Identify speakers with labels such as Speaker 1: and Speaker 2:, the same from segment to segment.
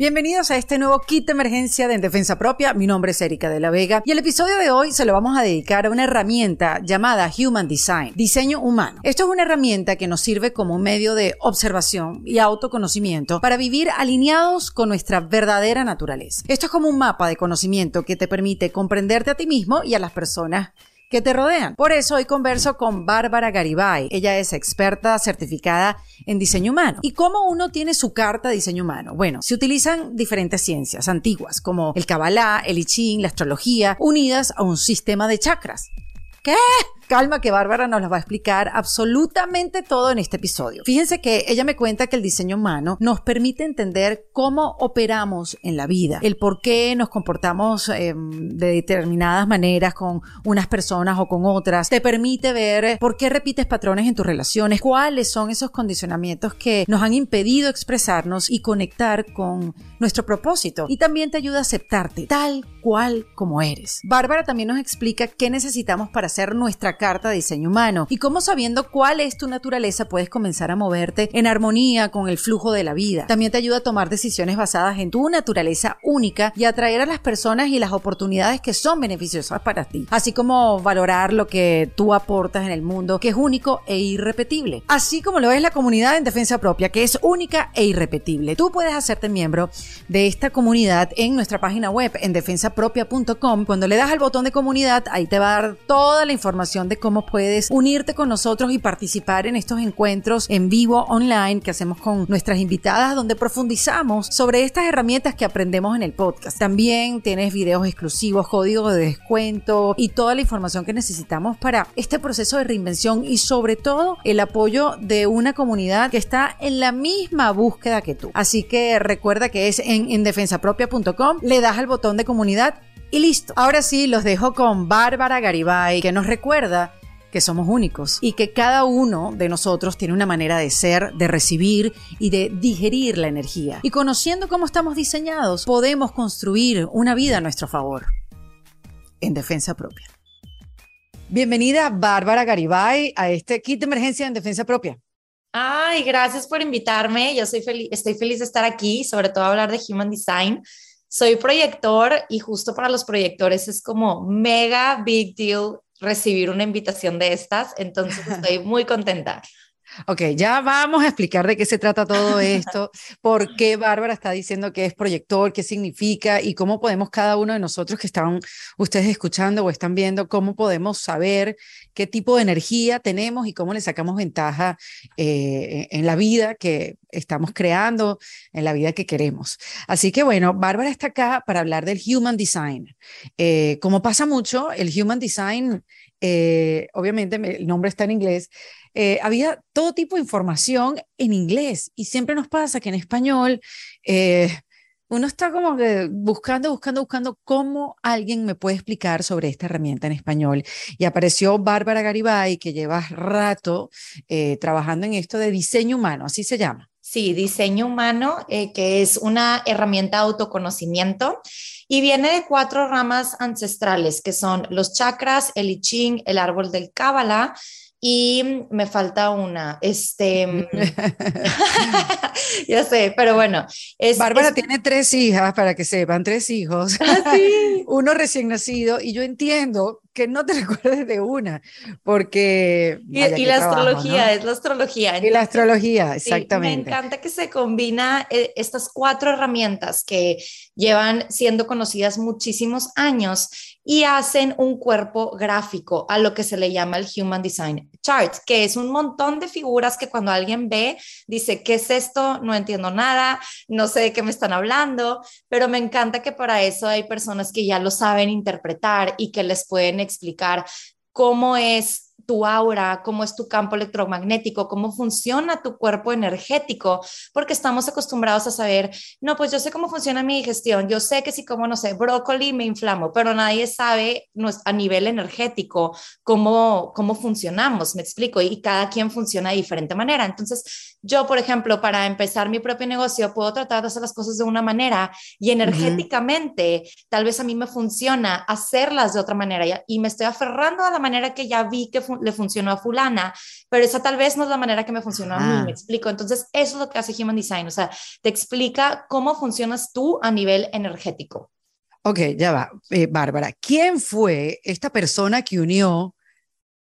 Speaker 1: Bienvenidos a este nuevo kit de emergencia de En Defensa Propia. Mi nombre es Erika de la Vega y el episodio de hoy se lo vamos a dedicar a una herramienta llamada Human Design, diseño humano. Esto es una herramienta que nos sirve como un medio de observación y autoconocimiento para vivir alineados con nuestra verdadera naturaleza. Esto es como un mapa de conocimiento que te permite comprenderte a ti mismo y a las personas que te rodean. Por eso hoy converso con Bárbara Garibay. Ella es experta certificada en diseño humano. ¿Y cómo uno tiene su carta de diseño humano? Bueno, se utilizan diferentes ciencias antiguas como el Kabbalah, el I Ching, la astrología, unidas a un sistema de chakras. ¿Qué? Calma que Bárbara nos lo va a explicar absolutamente todo en este episodio. Fíjense que ella me cuenta que el diseño humano nos permite entender cómo operamos en la vida, el por qué nos comportamos eh, de determinadas maneras con unas personas o con otras. Te permite ver por qué repites patrones en tus relaciones, cuáles son esos condicionamientos que nos han impedido expresarnos y conectar con nuestro propósito. Y también te ayuda a aceptarte tal cual como eres. Bárbara también nos explica qué necesitamos para hacer nuestra carta diseño humano y cómo sabiendo cuál es tu naturaleza puedes comenzar a moverte en armonía con el flujo de la vida. También te ayuda a tomar decisiones basadas en tu naturaleza única y atraer a las personas y las oportunidades que son beneficiosas para ti, así como valorar lo que tú aportas en el mundo, que es único e irrepetible, así como lo es la comunidad en defensa propia, que es única e irrepetible. Tú puedes hacerte miembro de esta comunidad en nuestra página web en defensapropia.com. Cuando le das al botón de comunidad, ahí te va a dar toda la información de cómo puedes unirte con nosotros y participar en estos encuentros en vivo online que hacemos con nuestras invitadas donde profundizamos sobre estas herramientas que aprendemos en el podcast. También tienes videos exclusivos, códigos de descuento y toda la información que necesitamos para este proceso de reinvención y sobre todo el apoyo de una comunidad que está en la misma búsqueda que tú. Así que recuerda que es en, en le das al botón de comunidad y listo. Ahora sí, los dejo con Bárbara Garibay, que nos recuerda que somos únicos y que cada uno de nosotros tiene una manera de ser, de recibir y de digerir la energía. Y conociendo cómo estamos diseñados, podemos construir una vida a nuestro favor. En defensa propia. Bienvenida Bárbara Garibay a este kit de emergencia en defensa propia.
Speaker 2: Ay, gracias por invitarme. Yo soy feliz, estoy feliz de estar aquí, sobre todo hablar de Human Design soy proyector y justo para los proyectores es como mega big deal recibir una invitación de estas, entonces estoy muy contenta.
Speaker 1: Ok, ya vamos a explicar de qué se trata todo esto, por qué Bárbara está diciendo que es proyector, qué significa y cómo podemos cada uno de nosotros que están ustedes escuchando o están viendo, cómo podemos saber qué tipo de energía tenemos y cómo le sacamos ventaja eh, en la vida que estamos creando, en la vida que queremos. Así que bueno, Bárbara está acá para hablar del Human Design. Eh, como pasa mucho, el Human Design, eh, obviamente el nombre está en inglés, eh, había todo tipo de información en inglés y siempre nos pasa que en español eh, uno está como que buscando, buscando, buscando cómo alguien me puede explicar sobre esta herramienta en español. Y apareció Bárbara Garibay, que lleva rato trabajando en esto de diseño humano, así se llama.
Speaker 2: Sí, diseño humano, que es una herramienta de autoconocimiento y viene de cuatro ramas ancestrales, que son los chakras, el I Ching, el árbol del Kabbalah y me falta una, este, mm, ya sé, pero bueno.
Speaker 1: Es, Bárbara tiene tres hijas, para que sepan, tres hijos.
Speaker 2: ¿Ah, sí?
Speaker 1: Uno recién nacido, y yo entiendo que no te recuerdes de una, porque...
Speaker 2: Y, la astrología, es la astrología.
Speaker 1: y la astrología, exactamente.
Speaker 2: me encanta que se combina eh, estas cuatro herramientas que llevan siendo conocidas muchísimos años y hacen un cuerpo gráfico a lo que se le llama el Human Design Chart, que es un montón de figuras que cuando alguien ve, dice, ¿qué es esto? No entiendo nada, no sé de qué me están hablando, pero me encanta que para eso hay personas que ya lo saben interpretar y que les pueden explicar cómo es tu aura, cómo es tu campo electromagnético, cómo funciona tu cuerpo energético, porque estamos acostumbrados a saber, no, pues yo sé cómo funciona mi digestión, yo sé que si como, no sé, brócoli me inflamo, pero nadie sabe a nivel energético cómo, cómo funcionamos, me explico, y cada quien funciona de diferente manera. Entonces, yo, por ejemplo, para empezar mi propio negocio, puedo tratar de hacer las cosas de una manera y energéticamente, tal vez a mí me funciona hacerlas de otra manera y me estoy aferrando a la manera que ya vi que funciona le funcionó a fulana, pero esa tal vez no es la manera que me funcionó a mí, me explico. Entonces, eso es lo que hace Human Design, o sea, te explica cómo funcionas tú a nivel energético.
Speaker 1: Ok, ya va. Eh, Bárbara, ¿quién fue esta persona que unió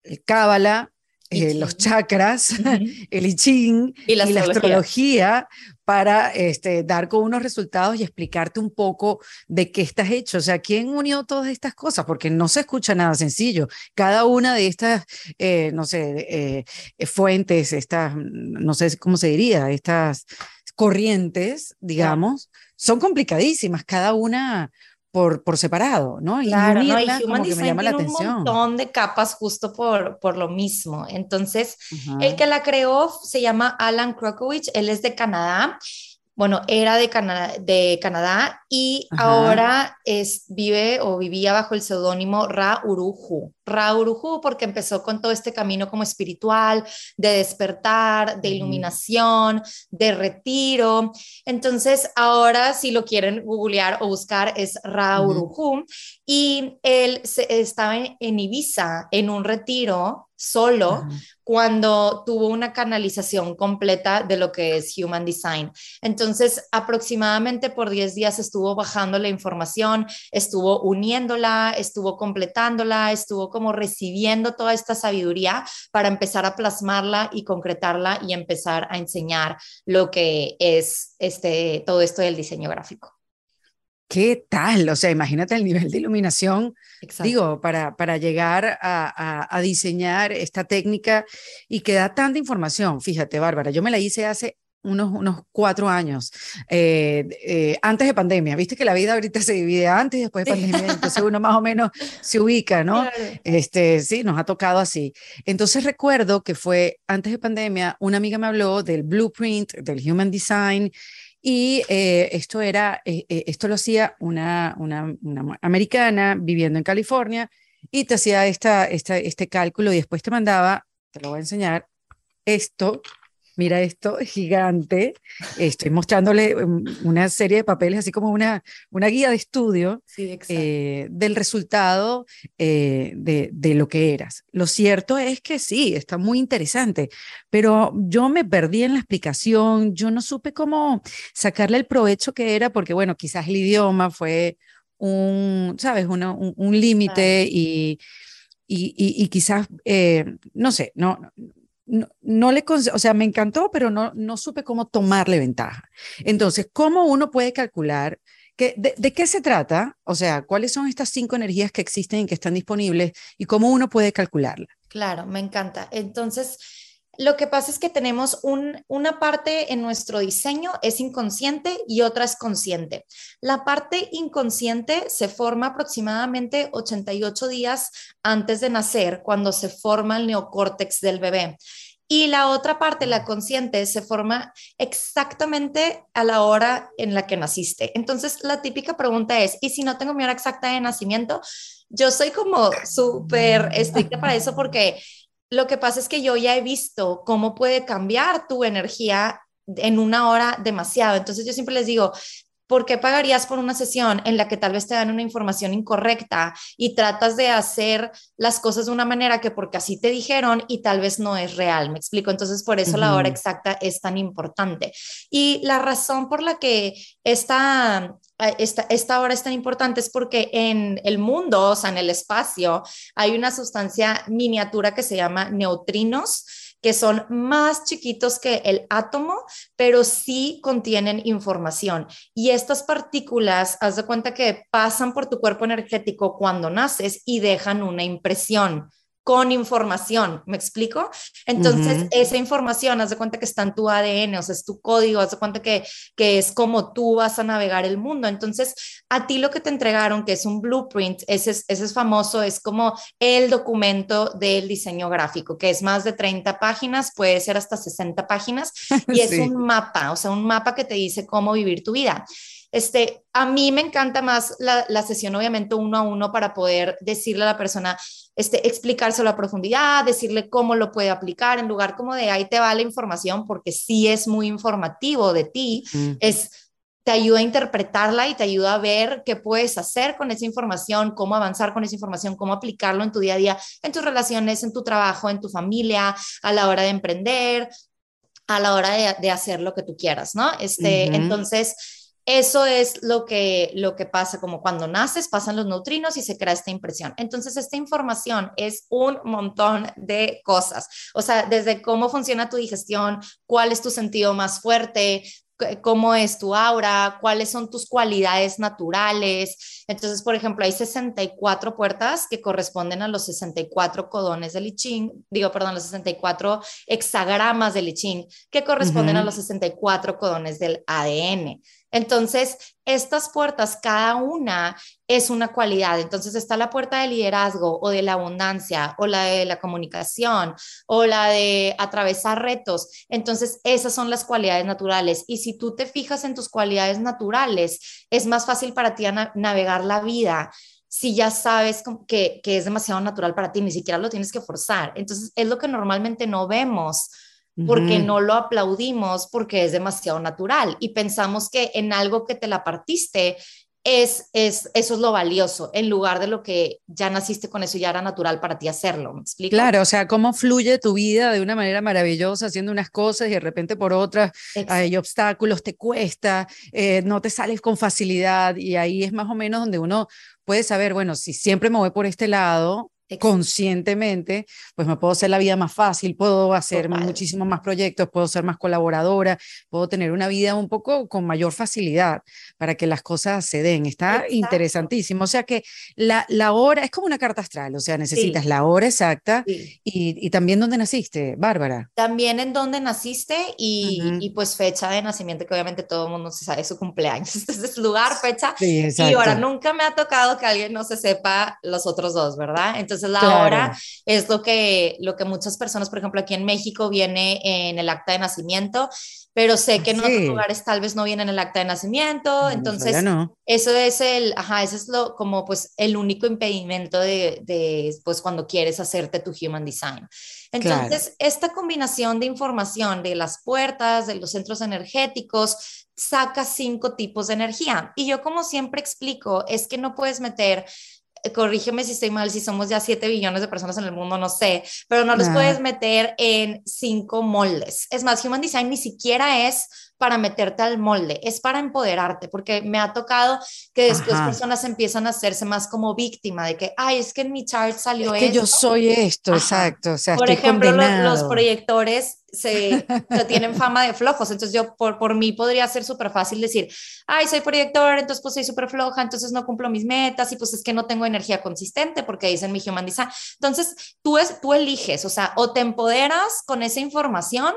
Speaker 1: el Cábala, eh, los chakras, el I Ching y la, astrología para este, dar con unos resultados y explicarte un poco de qué estás hecho. O sea, ¿quién unió todas estas cosas? Porque no se escucha nada sencillo. Cada una de estas, eh, no sé, fuentes, estas, no sé cómo se diría, estas corrientes, digamos, son complicadísimas. Cada una por, por separado, ¿no?
Speaker 2: Claro, y, no, y Human Design me llama tiene la atención. un montón de capas justo por, por lo mismo. Entonces, el que la creó se llama Alan Krokowicz, él es de Canadá bueno, era de Canadá, de Canadá y ahora es, vive o vivía bajo el seudónimo Ra Uruju. Ra Uruju porque empezó con todo este camino como espiritual, de despertar, de iluminación, de retiro. Entonces, ahora si lo quieren googlear o buscar es Ra Uruju y él estaba en Ibiza en un retiro solo cuando tuvo una canalización completa de lo que es Human Design. Entonces, aproximadamente por 10 días estuvo bajando la información, estuvo uniéndola, estuvo completándola, estuvo como recibiendo toda esta sabiduría para empezar a plasmarla y concretarla y empezar a enseñar lo que es este, todo esto del diseño gráfico.
Speaker 1: ¿Qué tal? O sea, imagínate el nivel de iluminación, digo, para, para llegar a, diseñar esta técnica y que da tanta información. Fíjate, Bárbara, yo me la hice hace unos, unos cuatro años, eh, eh, antes de pandemia. Viste que la vida ahorita se divide antes y después de pandemia, entonces uno más o menos se ubica, ¿no? Este, sí, nos ha tocado así. Entonces recuerdo que fue antes de pandemia, una amiga me habló del blueprint, del human design y eh, esto era, esto lo hacía una, una, una, americana viviendo en California y te hacía esta, esta, este cálculo y después te mandaba, te lo voy a enseñar, esto mira esto gigante, estoy mostrándole una serie de papeles, así como una, una guía de estudio eh, del resultado eh, de, de, lo que eras. Lo cierto es que sí, está muy interesante, pero yo me perdí en la explicación, yo no supe cómo sacarle el provecho que era, porque bueno, quizás el idioma fue un, ¿sabes?, un, un límite y, y, y, quizás, eh, no sé, no no, le, o sea, me encantó, pero no, no supe cómo tomarle ventaja. Entonces, ¿cómo uno puede calcular que, de, qué se trata? O sea, ¿cuáles son estas cinco energías que existen y que están disponibles y cómo uno puede calcularla?
Speaker 2: Claro, me encanta. Entonces, lo que pasa es que tenemos una parte en nuestro diseño es inconsciente y otra es consciente. La parte inconsciente se forma aproximadamente 88 días antes de nacer, cuando se forma el neocórtex del bebé. Y la otra parte, la consciente, se forma exactamente a la hora en la que naciste. Entonces, la típica pregunta es, ¿y si no tengo mi hora exacta de nacimiento? Yo soy como súper estricta para eso porque lo que pasa es que yo ya he visto cómo puede cambiar tu energía en una hora demasiado. Entonces yo siempre les digo, ¿por qué pagarías por una sesión en la que tal vez te dan una información incorrecta y tratas de hacer las cosas de una manera que porque así te dijeron y tal vez no es real? Me explico. Entonces, por eso la hora exacta es tan importante. Y la razón por la que esta, esta, esta hora es tan importante es porque en el mundo, o sea, en el espacio, hay una sustancia miniatura que se llama neutrinos que son más chiquitos que el átomo, pero sí contienen información. Y estas partículas, haz de cuenta que pasan por tu cuerpo energético cuando naces y dejan una impresión con información, ¿me explico? Entonces, esa información, haz de cuenta que está en tu ADN, o sea, es tu código, haz de cuenta que, que es como tú vas a navegar el mundo. Entonces, a ti lo que te entregaron, que es un blueprint, ese es, ese es famoso, es como el documento del diseño gráfico, que es más de 30 páginas, puede ser hasta 60 páginas, y es un mapa, o sea, un mapa que te dice cómo vivir tu vida. Este, a mí me encanta más la, la, sesión, obviamente, uno a uno para poder decirle a la persona, este, explicárselo a profundidad, decirle cómo lo puede aplicar, en lugar como de ahí te va la información, porque sí es muy informativo de ti, es te ayuda a interpretarla y te ayuda a ver qué puedes hacer con esa información, cómo avanzar con esa información, cómo aplicarlo en tu día a día, en tus relaciones, en tu trabajo, en tu familia, a la hora de emprender, a la hora de, hacer lo que tú quieras, ¿no? Este, Entonces, eso es lo que, lo que pasa, como cuando naces, pasan los neutrinos y se crea esta impresión. Entonces, esta información es un montón de cosas, o sea, desde cómo funciona tu digestión, cuál es tu sentido más fuerte, cómo es tu aura, cuáles son tus cualidades naturales. Entonces, por ejemplo, hay 64 puertas que corresponden a los 64 codones del I Ching, digo, perdón, los 64 hexagramas del I Ching, que corresponden a los 64 codones del ADN. Entonces, estas puertas, cada una es una cualidad. Entonces, está la puerta del liderazgo o de la abundancia o la de la comunicación o la de atravesar retos. Entonces, esas son las cualidades naturales. Y si tú te fijas en tus cualidades naturales, es más fácil para ti navegar la vida si ya sabes que, que es demasiado natural para ti, ni siquiera lo tienes que forzar. Entonces, es lo que normalmente no vemos porque no lo aplaudimos porque es demasiado natural y pensamos que en algo que te la partiste es, es, eso es lo valioso, en lugar de lo que ya naciste con eso y ya era natural para ti hacerlo. ¿Me explico?
Speaker 1: Claro, o sea, cómo fluye tu vida de una manera maravillosa haciendo unas cosas y de repente por otras hay obstáculos, te cuesta, eh, no te sales con facilidad y ahí es más o menos donde uno puede saber, bueno, si siempre me voy por este lado, conscientemente, pues me puedo hacer la vida más fácil, puedo hacer muchísimos más proyectos, puedo ser más colaboradora, puedo tener una vida un poco con mayor facilidad para que las cosas se den. Está interesantísimo. O sea que la, la hora es como una carta astral, o sea, necesitas la hora exacta y, y, también dónde naciste, Bárbara.
Speaker 2: También en dónde naciste y, y, pues fecha de nacimiento, que obviamente todo el mundo se sabe su cumpleaños. Entonces, lugar, fecha. y ahora nunca me ha tocado que alguien no se sepa los otros dos, ¿verdad? Entonces, entonces la hora es lo que, lo que muchas personas, por ejemplo, aquí en México viene en el acta de nacimiento, pero sé que en otros lugares tal vez no viene en el acta de nacimiento, entonces eso es el, ajá, eso es lo, como pues el único impedimento de, de pues cuando quieres hacerte tu human design. Entonces, esta combinación de información de las puertas, de los centros energéticos, saca cinco tipos de energía. Y yo como siempre explico, es que no puedes meter corrígeme si estoy mal, si somos ya 7 billones de personas en el mundo, no sé, pero no los puedes meter en cinco moldes. Es más, Human Design ni siquiera es para meterte al molde, es para empoderarte, porque me ha tocado que después personas empiezan a hacerse más como víctima de que, ay, es que en mi chart salió
Speaker 1: es que yo soy esto, exacto. O sea,
Speaker 2: por ejemplo, los, proyectores se, tienen fama de flojos, entonces yo por, por mí podría ser súper fácil decir, ay, soy proyector, entonces pues soy súper floja, entonces no cumplo mis metas y pues es que no tengo energía consistente porque dicen mi human design. Entonces, tú, es, tú eliges, o sea, o te empoderas con esa información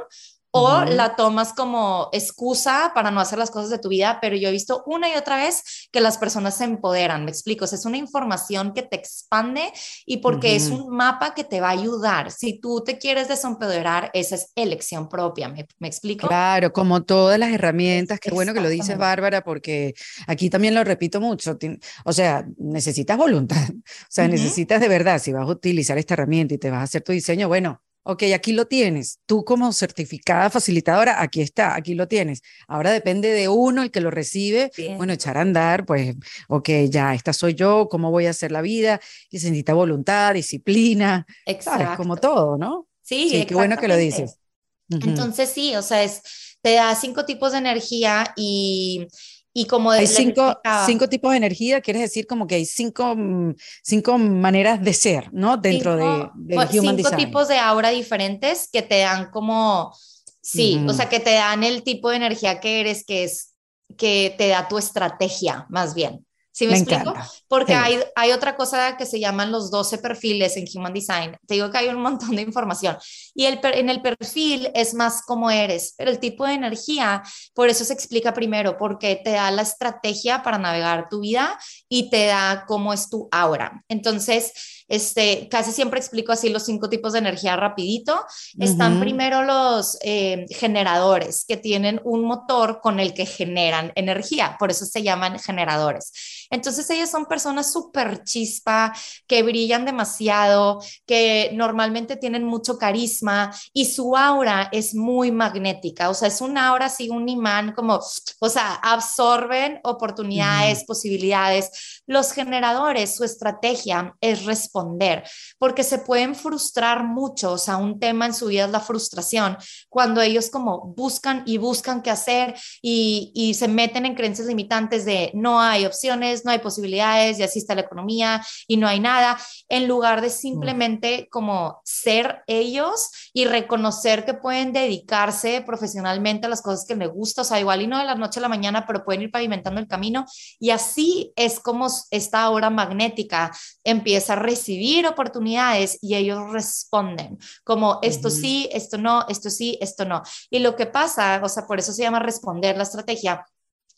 Speaker 2: o la tomas como excusa para no hacer las cosas de tu vida, pero yo he visto una y otra vez que las personas se empoderan, me explico, es una información que te expande y porque es un mapa que te va a ayudar. Si tú te quieres desempoderar, esa es elección propia, ¿me, explico?
Speaker 1: Claro, como todas las herramientas, qué bueno que lo dices, Bárbara, porque aquí también lo repito mucho, o sea, necesitas voluntad, o sea, necesitas de verdad, si vas a utilizar esta herramienta y te vas a hacer tu diseño, bueno, Ok, aquí lo tienes. Tú como certificada facilitadora, aquí está, aquí lo tienes. Ahora depende de uno el que lo recibe. Bueno, echar a andar, pues, ok, ya, esta soy yo, cómo voy a hacer la vida. Y se necesita voluntad, disciplina. Exacto. Como todo, ¿no?
Speaker 2: Sí, sí
Speaker 1: qué bueno que lo dices.
Speaker 2: Entonces, sí, o sea, es, te da cinco tipos de energía y y como
Speaker 1: hay cinco, cinco, tipos de energía, quieres decir como que hay cinco, mm, cinco maneras de ser, ¿no? Dentro de, de Human
Speaker 2: Cinco tipos de aura diferentes que te dan como, sí, o sea, que te dan el tipo de energía que eres, que es, que te da tu estrategia, más bien. ¿Sí me, explico? Porque hay, hay otra cosa que se llaman los 12 perfiles en Human Design. Te digo que hay un montón de información. Y el, en el perfil es más como eres, pero el tipo de energía, por eso se explica primero, porque te da la estrategia para navegar tu vida y te da cómo es tu aura. Entonces, este, casi siempre explico así los cinco tipos de energía rapidito. Están primero los eh, generadores que tienen un motor con el que generan energía, por eso se llaman generadores. Entonces ellos son personas súper chispa, que brillan demasiado, que normalmente tienen mucho carisma y su aura es muy magnética, o sea, es un aura así, un imán como, o sea, absorben oportunidades, posibilidades. Los generadores, su estrategia es responder, porque se pueden frustrar mucho, o sea, un tema en su vida es la frustración, cuando ellos como buscan y buscan qué hacer y, y se meten en creencias limitantes de no hay opciones, no hay posibilidades, ya así está la economía y no hay nada, en lugar de simplemente como ser ellos y reconocer que pueden dedicarse profesionalmente a las cosas que les gusta, o sea, igual y no de la noche a la mañana, pero pueden ir pavimentando el camino y así es como esta hora magnética empieza a recibir oportunidades y ellos responden como esto sí, esto no, esto sí, esto no. Y lo que pasa, o sea, por eso se llama responder la estrategia,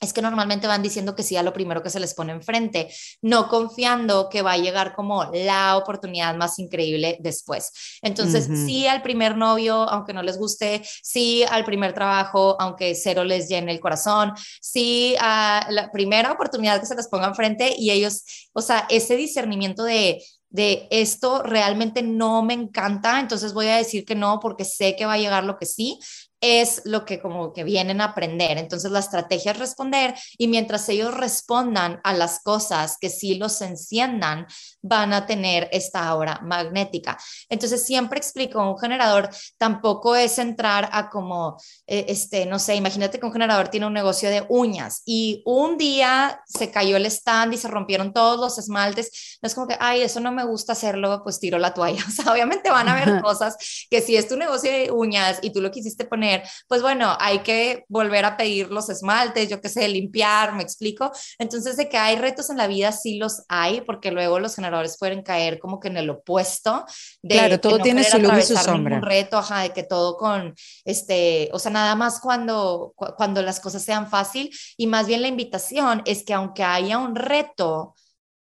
Speaker 2: es que normalmente van diciendo que sí a lo primero que se les pone enfrente, no confiando que va a llegar como la oportunidad más increíble después. Entonces, sí al primer novio, aunque no les guste, sí al primer trabajo, aunque cero les llene el corazón, sí a la primera oportunidad que se les ponga enfrente y ellos, o sea, ese discernimiento de de esto realmente no me encanta, entonces voy a decir que no porque sé que va a llegar lo que sí, es lo que como que vienen a aprender. Entonces la estrategia es responder y mientras ellos respondan a las cosas que sí los enciendan, van a tener esta aura magnética. Entonces siempre explico, un generador tampoco es entrar a como, eh, este, no sé, imagínate que un generador tiene un negocio de uñas y un día se cayó el stand y se rompieron todos los esmaltes. No es como que, ay, eso no me gusta hacerlo, pues tiro la toalla. O sea, obviamente van a haber cosas que si es tu negocio de uñas y tú lo quisiste poner, pues bueno, hay que volver a pedir los esmaltes, yo qué sé, limpiar, me explico. Entonces, de que hay retos en la vida, sí los hay, porque luego los generadores pueden caer como que en el opuesto.
Speaker 1: De claro, todo tiene su luz y su sombra.
Speaker 2: Un reto, ajá, de que todo con, este, o sea, nada más cuando, cuando las cosas sean fácil y más bien la invitación es que aunque haya un reto,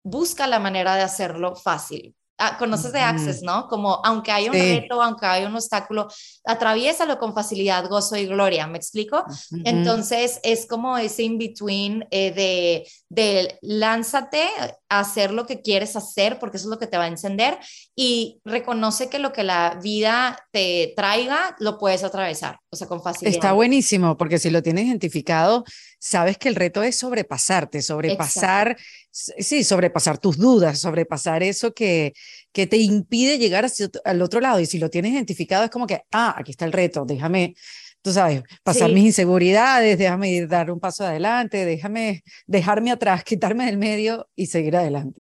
Speaker 2: busca la manera de hacerlo fácil. Ah, conoces de Access, ¿no? Como aunque haya un reto, aunque haya un obstáculo, atraviésalo con facilidad, gozo y gloria, ¿me explico? Entonces es como ese in-between eh, de, de lánzate a hacer lo que quieres hacer, porque eso es lo que te va a encender, y reconoce que lo que la vida te traiga, lo puedes atravesar, o sea, con facilidad.
Speaker 1: Está buenísimo, porque si lo tienes identificado, sabes que el reto es sobrepasarte, sobrepasar, sí, sobrepasar tus dudas, sobrepasar eso que, que te impide llegar al otro lado. Y si lo tienes identificado, es como que, ah, aquí está el reto, déjame, tú sabes, pasar mis inseguridades, déjame dar un paso adelante, déjame dejarme atrás, quitarme del medio y seguir adelante.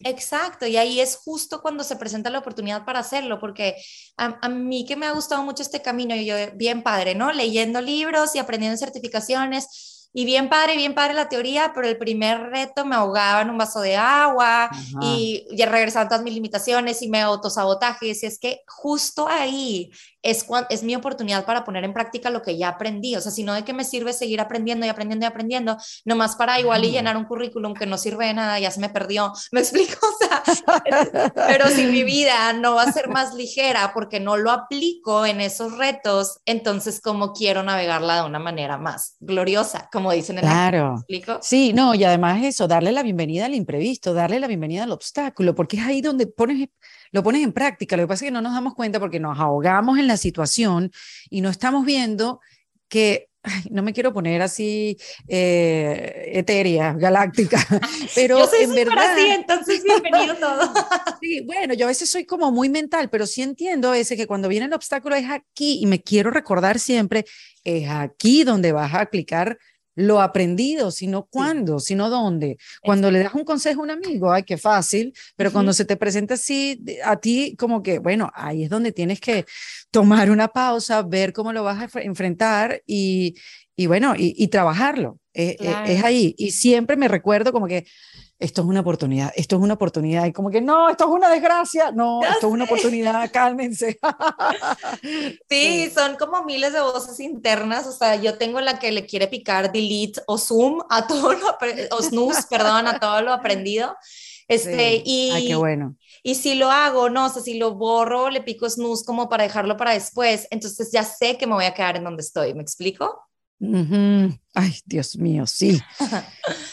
Speaker 2: Exacto, y ahí es justo cuando se presenta la oportunidad para hacerlo, porque a, mí que me ha gustado mucho este camino, y yo bien padre, ¿no? Leyendo libros y aprendiendo certificaciones, y bien padre, bien padre la teoría, pero el primer reto me ahogaba en un vaso de agua y ya regresaban todas mis limitaciones y me autosabotajes. Y es que justo ahí es, es mi oportunidad para poner en práctica lo que ya aprendí. O sea, si no, ¿de qué me sirve seguir aprendiendo y aprendiendo y aprendiendo? Nomás para igual y llenar un currículum que no sirve de nada, ya se me perdió. ¿Me explico? O sea, pero si mi vida no va a ser más ligera porque no lo aplico en esos retos, entonces, ¿cómo quiero navegarla de una manera más gloriosa? Como dicen en
Speaker 1: Claro. ¿Me explico? Sí, no, y además eso, darle la bienvenida al imprevisto, darle la bienvenida al obstáculo, porque es ahí donde pones lo pones en práctica. Lo que pasa es que no nos damos cuenta porque nos ahogamos en la situación y no estamos viendo que no me quiero poner así eh, etérea, galáctica, pero
Speaker 2: yo soy
Speaker 1: en verdad.
Speaker 2: Así, entonces bienvenido todo.
Speaker 1: sí, bueno, yo a veces soy como muy mental, pero sí entiendo ese que cuando viene el obstáculo es aquí y me quiero recordar siempre, es aquí donde vas a aplicar lo aprendido, sino cuándo, sino dónde. Cuando le das un consejo a un amigo, ay, qué fácil, pero cuando se te presenta así a ti, como que, bueno, ahí es donde tienes que tomar una pausa, ver cómo lo vas a enfrentar y, y bueno, y, trabajarlo. Eh, eh, es ahí. Y siempre me recuerdo como que esto es una oportunidad, esto es una oportunidad, y como que no, esto es una desgracia, no, esto es una oportunidad, cálmense.
Speaker 2: sí, son como miles de voces internas, o sea, yo tengo la que le quiere picar delete o zoom a todo lo, o snooze, perdón, a todo lo aprendido. Este, y,
Speaker 1: Ay, qué bueno.
Speaker 2: Y si lo hago, no, o sea, si lo borro, le pico snooze como para dejarlo para después, entonces ya sé que me voy a quedar en donde estoy, ¿me explico?
Speaker 1: Ay, Dios mío, sí.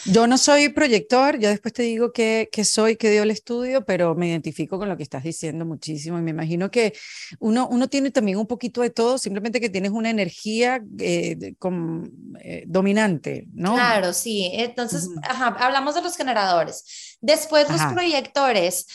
Speaker 1: Yo no soy proyector, yo después te digo que, que soy, que dio el estudio, pero me identifico con lo que estás diciendo muchísimo y me imagino que uno, uno tiene también un poquito de todo, simplemente que tienes una energía eh, con, eh, dominante, ¿no?
Speaker 2: Claro, sí. Entonces, hablamos de los generadores. Después los proyectores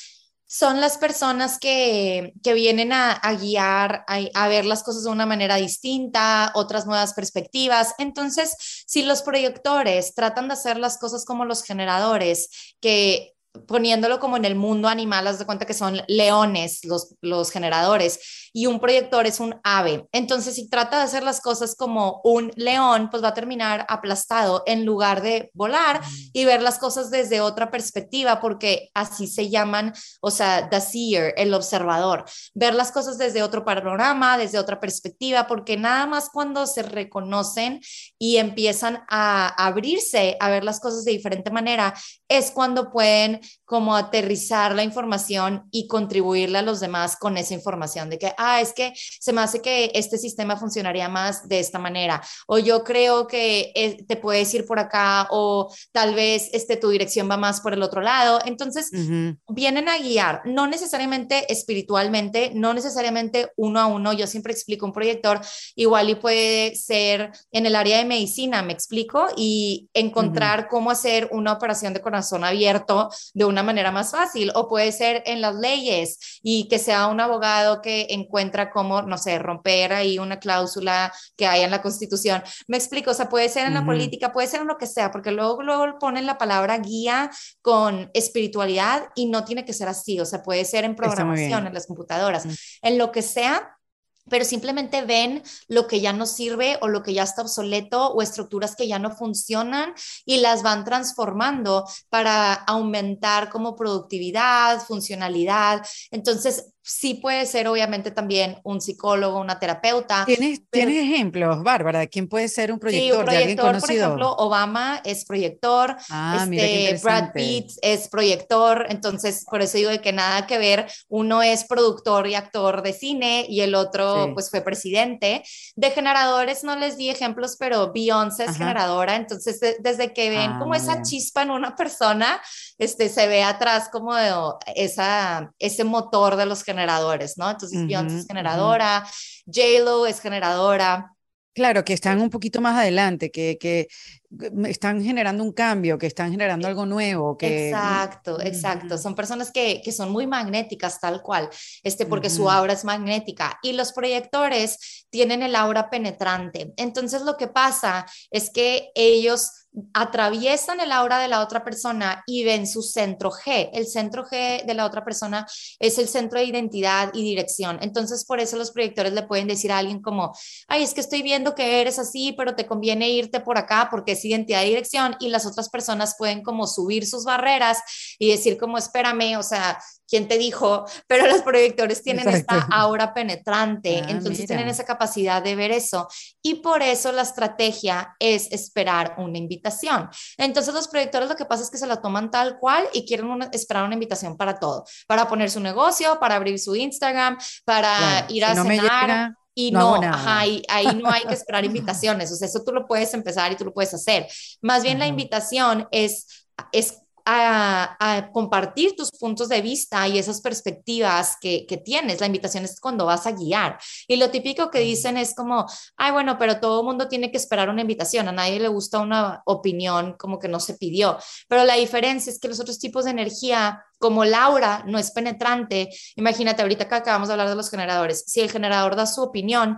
Speaker 2: son las personas que, vienen a, guiar, a, ver las cosas de una manera distinta, otras nuevas perspectivas. Entonces, si los proyectores tratan de hacer las cosas como los generadores, que poniéndolo como en el mundo animal, haz de cuenta que son leones los, los generadores y un proyector es un ave. Entonces, si trata de hacer las cosas como un león, pues va a terminar aplastado en lugar de volar y ver las cosas desde otra perspectiva, porque así se llaman, o sea, the seer, el observador, ver las cosas desde otro panorama, desde otra perspectiva, porque nada más cuando se reconocen y empiezan a abrirse a ver las cosas de diferente manera, es cuando pueden como aterrizar la información y contribuirle a los demás con esa información de que, ah, es que se me hace que este sistema funcionaría más de esta manera, o yo creo que eh, te puedes ir por acá, o tal vez este, tu dirección va más por el otro lado. Entonces, vienen a guiar, no necesariamente espiritualmente, no necesariamente uno a uno. Yo siempre explico un proyector, igual y puede ser en el área de medicina, me explico, y encontrar cómo hacer una operación de corazón abierto de una manera más fácil, o puede ser en las leyes y que sea un abogado que encuentra cómo, no sé, romper ahí una cláusula que hay en la Constitución. Me explico, o sea, puede ser en la política, puede ser en lo que sea, porque luego, luego ponen la palabra guía con espiritualidad y no tiene que ser así, o sea, puede ser en programación, en las computadoras, en lo que sea, pero simplemente ven lo que ya no sirve o lo que ya está obsoleto o estructuras que ya no funcionan y las van transformando para aumentar como productividad, funcionalidad. Entonces, sí puede ser obviamente también un psicólogo, una terapeuta.
Speaker 1: ¿Tienes, ¿tienes ejemplos, Bárbara? ¿Quién puede ser un proyector,
Speaker 2: sí, un proyector Por ejemplo, Obama es proyector, ah, este, Brad Pitt es proyector, entonces por eso digo de que nada que ver, uno es productor y actor de cine y el otro pues fue presidente. De generadores no les di ejemplos, pero Beyoncé es generadora, entonces desde que ven como esa ah. chispa en una persona, este, se ve atrás como esa, ese motor de los generadores, ¿no? Entonces, Beyoncé es generadora, J-Lo es generadora.
Speaker 1: Claro, que están un poquito más adelante, que, que están generando un cambio, que están generando algo nuevo. Que...
Speaker 2: Exacto, exacto. Son personas que, que, son muy magnéticas tal cual, este, porque su aura es magnética y los proyectores tienen el aura penetrante. Entonces lo que pasa es que ellos atraviesan el aura de la otra persona y ven su centro G. El centro G de la otra persona es el centro de identidad y dirección. Entonces, por eso los proyectores le pueden decir a alguien como, ay, es que estoy viendo que eres así, pero te conviene irte por acá porque es identidad y dirección. Y las otras personas pueden como subir sus barreras y decir como, espérame, o sea, quién te dijo, pero los proyectores tienen esta aura penetrante, ah, entonces tienen esa capacidad de ver eso. Y por eso la estrategia es esperar una invitación. Entonces los proyectores lo que pasa es que se la toman tal cual y quieren esperar una invitación para todo, para poner su negocio, para abrir su Instagram, para ir a cenar. y no, ahí no hay que esperar invitaciones, o sea, eso tú lo puedes empezar y tú lo puedes hacer. Más bien la invitación es, es a, compartir tus puntos de vista y esas perspectivas que, que, tienes. La invitación es cuando vas a guiar. Y lo típico que dicen es como, ay, bueno, pero todo el mundo tiene que esperar una invitación. A nadie le gusta una opinión como que no se pidió. Pero la diferencia es que los otros tipos de energía, como Laura, no es penetrante. Imagínate, ahorita que acabamos de hablar de los generadores, si el generador da su opinión,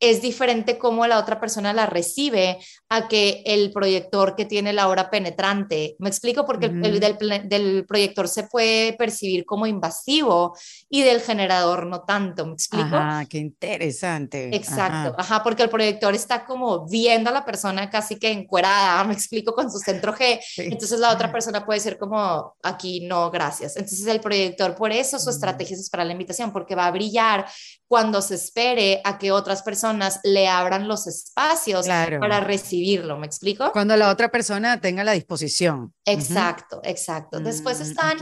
Speaker 2: es diferente cómo la otra persona la recibe a que el proyector que tiene la hora penetrante. Me explico porque el, del, proyector se puede percibir como invasivo y del generador no tanto. ¿Me explico?
Speaker 1: Ah, qué interesante.
Speaker 2: Exacto, ajá. porque el proyector está como viendo a la persona casi que encuerada, me explico, con su centro G. Entonces la otra persona puede ser como, aquí no, gracias. Entonces el proyector, por eso su estrategia es para la invitación, porque va a brillar cuando se espere a que otras personas le abran los espacios para recibirlo, ¿me explico?
Speaker 1: Cuando la otra persona tenga la disposición.
Speaker 2: Exacto, exacto. Después mm, están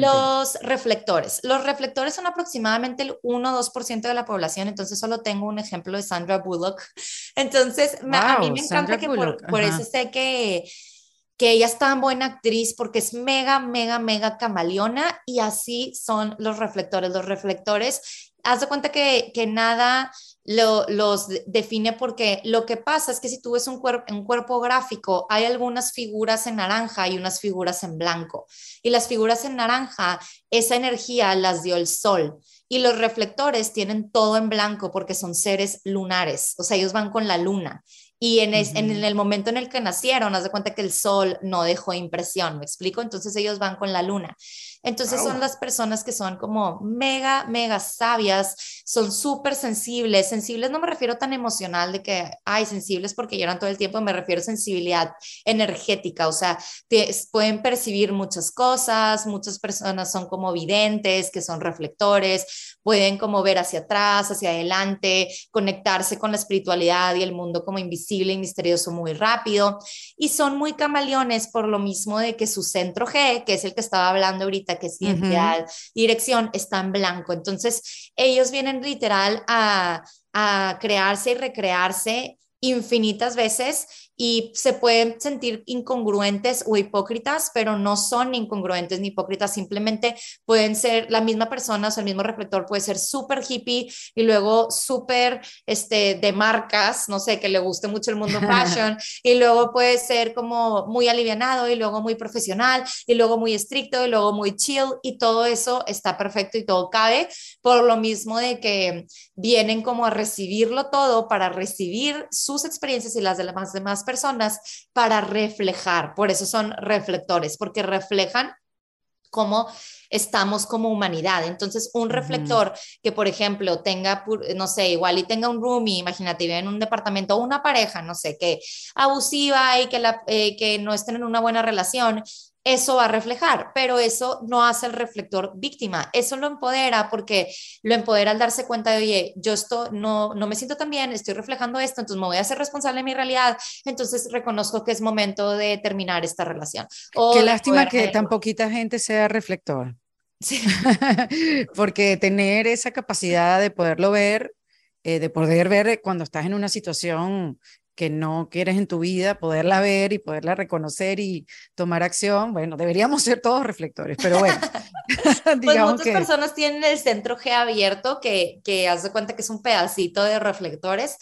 Speaker 2: los reflectores. Los reflectores son aproximadamente el 1-2% de la población, entonces solo tengo un ejemplo de Sandra Bullock. Entonces, a mí me encanta que por, por eso sé que que ella es tan buena actriz porque es mega, mega, mega camaleona y así son los reflectores. Los reflectores haz de cuenta que, nada los define porque lo que pasa es que si tú ves un, un cuerpo gráfico, hay algunas figuras en naranja y unas figuras en blanco. Y las figuras en naranja, esa energía las dio el sol. Y los reflectores tienen todo en blanco porque son seres lunares, o sea, ellos van con la luna. Y en, en, el momento en el que nacieron, haz de cuenta que el sol no dejó impresión, ¿me explico? Entonces ellos van con la luna. Entonces son las personas que son como mega, mega sabias, son súper sensibles. Sensibles no me refiero tan emocional de que, ay, sensibles porque lloran todo el tiempo, me refiero a sensibilidad energética, o sea, pueden percibir muchas cosas, muchas personas son como videntes, que son reflectores, pueden como ver hacia atrás, hacia adelante, conectarse con la espiritualidad y el mundo como invisible y misterioso muy rápido. Y son muy camaleones por lo mismo de que su centro G, que es el que estaba hablando ahorita, que es identidad, dirección, está en blanco. Entonces, ellos vienen literal a, a crearse y recrearse infinitas veces y se pueden sentir incongruentes o hipócritas, pero no son incongruentes ni hipócritas, simplemente pueden ser la misma persona, o sea, el mismo reflector puede ser súper hippie y luego súper este, de marcas, no sé, que le guste mucho el mundo fashion, y luego puede ser como muy alivianado y luego muy profesional y luego muy estricto y luego muy chill y todo eso está perfecto y todo cabe, por lo mismo de que vienen como a recibirlo todo para recibir sus experiencias y las de las demás personas para reflejar. Por eso son reflectores, porque reflejan cómo estamos como humanidad. Entonces, un reflector que, por ejemplo, tenga, no sé, igual y tenga un roomie, imagínate, vive en un departamento una pareja, no sé, que abusiva y que, la, eh, que no estén en una buena relación, eso va a reflejar, pero eso no hace el reflector víctima, eso lo empodera porque lo empodera al darse cuenta de, oye, yo esto no, no me siento tan bien, estoy reflejando esto, entonces me voy a hacer responsable de mi realidad, entonces reconozco que es momento de terminar esta relación.
Speaker 1: Qué lástima que tan poquita gente sea reflector. Sí. porque tener esa capacidad de poderlo ver, eh, de poder ver cuando estás en una situación que no quieres en tu vida, poderla ver y poderla reconocer y tomar acción, bueno, deberíamos ser todos reflectores, pero bueno.
Speaker 2: pues muchas personas tienen el centro G abierto que, que haz de cuenta que es un pedacito de reflectores,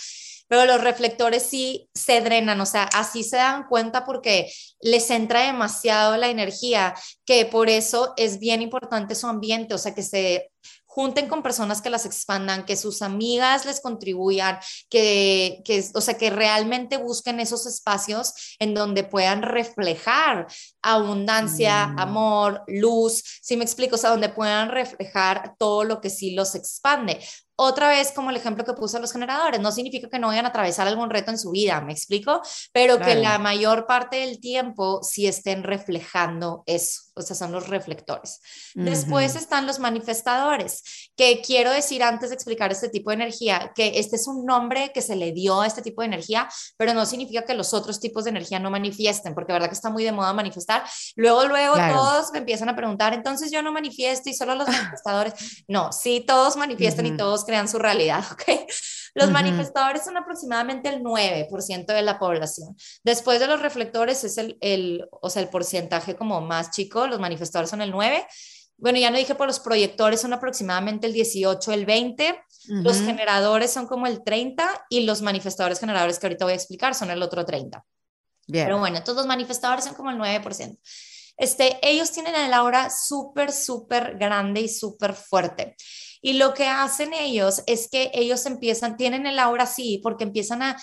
Speaker 2: pero los reflectores sí se drenan, o sea, así se dan cuenta porque les entra demasiado la energía, que por eso es bien importante su ambiente, o sea, que se junten con personas que las expandan, que sus amigas les contribuyan, que, que, o sea, que realmente busquen esos espacios en donde puedan reflejar abundancia, mm. amor, luz, si me explico, o sea, donde puedan reflejar todo lo que sí los expande. Otra vez, como el ejemplo que puse a los generadores, no significa que no vayan a atravesar algún reto en su vida, ¿me explico? Pero que la mayor parte del tiempo sí estén reflejando eso, o sea, son los reflectores. Después están los manifestadores, que quiero decir antes de explicar este tipo de energía, que este es un nombre que se le dio a este tipo de energía, pero no significa que los otros tipos de energía no manifiesten, porque verdad que está muy de moda manifestar. Luego, luego todos me empiezan a preguntar, entonces yo no manifiesto y solo los manifestadores. No, sí, todos manifiestan y todos crean su realidad, ¿ok? Los manifestadores son aproximadamente el 9% de la población. Después de los reflectores es el, el, o sea, el porcentaje como más chico, los manifestadores son el 9%. Bueno, ya no dije, por los proyectores son aproximadamente el 18, el 20, los generadores son como el 30 y los manifestadores generadores que ahorita voy a explicar son el otro 30. Bien. Pero bueno, todos los manifestadores son como el 9%. Este, ellos tienen el aura súper, súper grande y súper fuerte. Y lo que hacen ellos es que ellos empiezan, tienen el aura así, porque empiezan a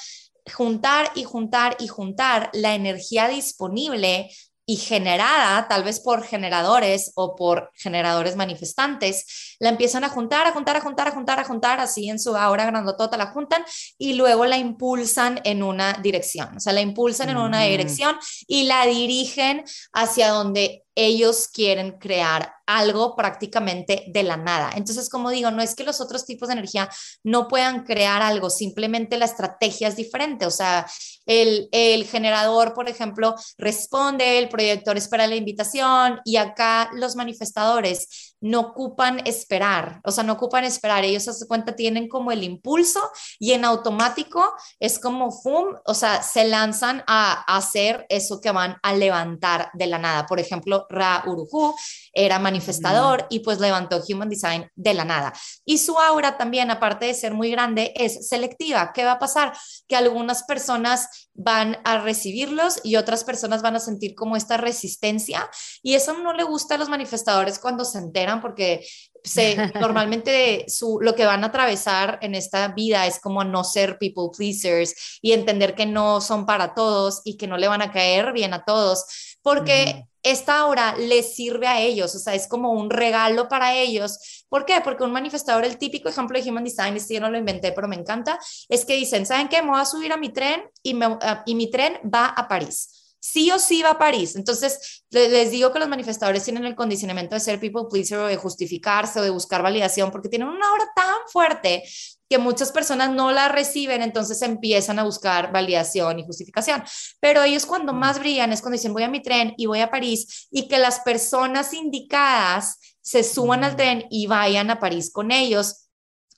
Speaker 2: juntar y juntar y juntar la energía disponible y generada tal vez por generadores o por generadores manifestantes, la empiezan a juntar, a juntar, a juntar, a juntar, a juntar, así en su aura grandotota la juntan y luego la impulsan en una dirección, o sea, la impulsan en una dirección y la dirigen hacia donde ellos quieren crear algo prácticamente de la nada. Entonces, como digo, no es que los otros tipos de energía no puedan crear algo, simplemente la estrategia es diferente. O sea, el, el generador, por ejemplo, responde, el proyector espera la invitación y acá los manifestadores no ocupan esperar, o sea, no ocupan esperar, ellos a su cuenta tienen como el impulso y en automático es como, ¡fum!, o sea, se lanzan a, hacer eso que van a levantar de la nada. Por ejemplo, Ra Uruhu era manifestador y pues levantó Human Design de la nada. Y su aura también, aparte de ser muy grande, es selectiva. ¿Qué va a pasar? Que algunas personas van a recibirlos y otras personas van a sentir como esta resistencia y eso no le gusta a los manifestadores cuando se enteran porque se, normalmente su, lo que van a atravesar en esta vida es como no ser people pleasers y entender que no son para todos y que no le van a caer bien a todos, porque esta hora les sirve a ellos, o sea, es como un regalo para ellos. ¿Por qué? Porque un manifestador, el típico ejemplo de Human Design, este yo no lo inventé, pero me encanta, es que dicen, ¿saben qué? Me voy a subir a mi tren y, me, ah, y mi tren va a París sí o sí va a París. Entonces, les digo que los manifestadores tienen el condicionamiento de ser people pleaser o de justificarse o de buscar validación porque tienen una hora tan fuerte que muchas personas no la reciben, entonces empiezan a buscar validación y justificación. Pero ellos cuando mm. más brillan es cuando dicen voy a mi tren y voy a París y que las personas indicadas se suban al mm. tren y vayan a París con ellos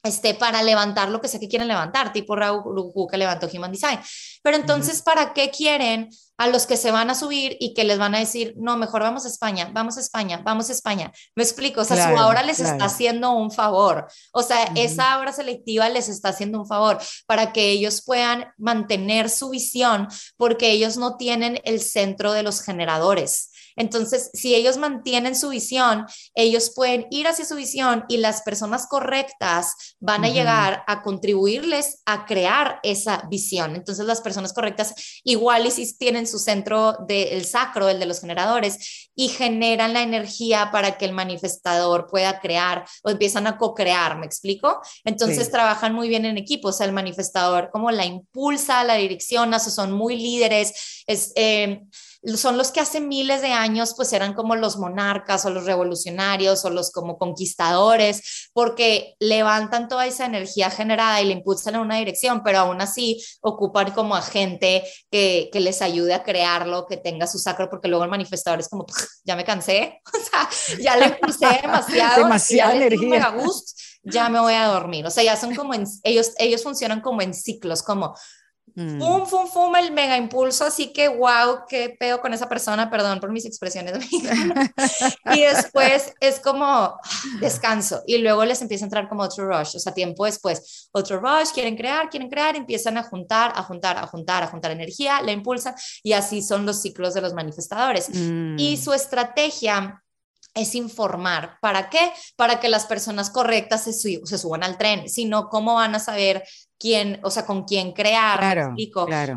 Speaker 2: este, para levantar lo que sea que quieren levantar, tipo Raúl que levantó Human Design. Pero entonces, ¿para qué quieren a los que se van a subir y que les van a decir, no, mejor vamos a España, vamos a España, vamos a España? Me explico, o sea, su obra les está haciendo un favor, o sea, esa obra selectiva les está haciendo un favor para que ellos puedan mantener su visión porque ellos no tienen el centro de los generadores. Entonces, si ellos mantienen su visión, ellos pueden ir hacia su visión y las personas correctas van a llegar a contribuirles a crear esa visión. Entonces, las personas correctas igual y si tienen su centro del sacro, el de los generadores, y generan la energía para que el manifestador pueda crear o empiezan a co-crear, ¿me explico? Entonces, trabajan muy bien en equipo, o sea, el manifestador como la impulsa, la direcciona, son muy líderes, es... Eh, son los que hace miles de años pues eran como los monarcas o los revolucionarios o los como conquistadores, porque levantan toda esa energía generada y la impulsan en una dirección, pero aún así ocupan como a gente que, que les ayude a crearlo, que tenga su sacro, porque luego el manifestador es como, ya me cansé, o sea, ya le puse demasiado,
Speaker 1: demasiada energía.
Speaker 2: ya me voy a dormir. O sea, ya son como ellos, ellos funcionan como en ciclos, como Mm. Fum, fum, fum, el mega impulso, así que wow, qué pedo con esa persona, perdón por mis expresiones y después es como ah, descanso y luego les empieza a entrar como otro rush, o sea, tiempo después, otro rush, quieren crear, quieren crear, empiezan a juntar, a juntar, a juntar, a juntar energía, la impulsan y así son los ciclos de los manifestadores. Y mm. su estrategia es informar. ¿Para qué? Para que las personas correctas se, se, suban al tren, sino cómo van a saber quién, o sea, con quién crear,
Speaker 1: claro,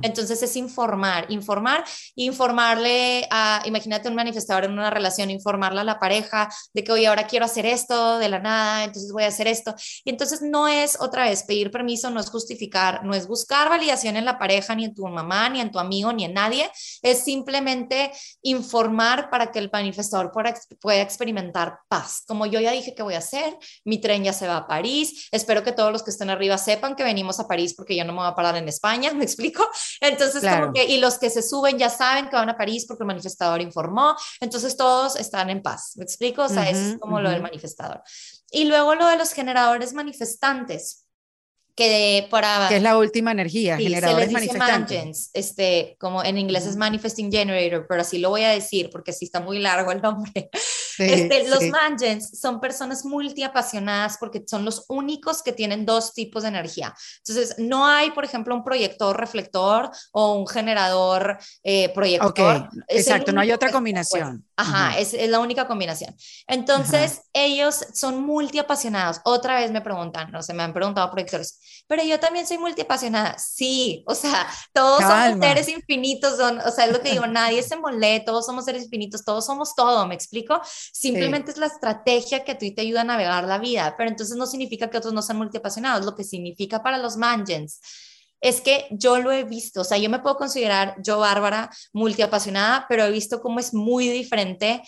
Speaker 2: Entonces es informar, informar, informarle a, imagínate un manifestador en una relación, informarle a la pareja de que, hoy ahora quiero hacer esto de la nada, entonces voy a hacer esto. Y entonces no es otra vez pedir permiso, no es justificar, no es buscar validación en la pareja, ni en tu mamá, ni en tu amigo, ni en nadie, es simplemente informar para que el manifestador pueda, pueda experimentar paz. Como yo ya dije que voy a hacer, mi tren ya se va a París, espero que todos los que estén arriba sepan que venimos a París porque yo no me voy a parar en España, ¿me explico? Entonces, como que, y los que se suben ya saben que van a París porque el manifestador informó, entonces todos están en paz, ¿me explico? O sea, eso es como lo del manifestador. Y luego lo de los generadores manifestantes que para...
Speaker 1: Que es la última energía, generadores manifestantes.
Speaker 2: este, como en inglés es manifesting generator, pero así lo voy a decir porque así está muy largo el nombre. este, los mangens son personas multiapasionadas porque son los únicos que tienen dos tipos de energía. Entonces, no hay, por ejemplo, un proyector reflector o un generador eh, proyector.
Speaker 1: Exacto, no hay otra combinación.
Speaker 2: Ajá, es, es, la única combinación. Entonces, ellos son multiapasionados. Otra vez me preguntan, no sé, me han preguntado proyectores, pero yo también soy multiapasionada. Sí, o sea, todos somos seres infinitos, son, o sea, es lo que digo, nadie se mole, todos somos seres infinitos, todos somos todo, ¿me explico? Simplemente es la estrategia que a ti te ayuda a navegar la vida, pero entonces no significa que otros no sean multiapasionados, lo que significa para los mangens es que yo lo he visto, o sea, yo me puedo considerar yo, Bárbara, multiapasionada, pero he visto cómo es muy diferente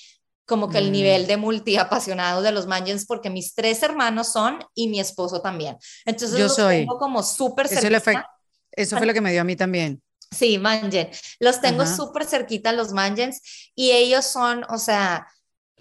Speaker 2: como que el mm. nivel de multiapasionado de los Mangens, porque mis tres hermanos son y mi esposo también. Entonces, yo soy tengo como súper
Speaker 1: cerquita. Eso, fue lo que me dio a mí también.
Speaker 2: Sí, Mangen. Los tengo súper cerquita, los Mangens, y ellos son, o sea,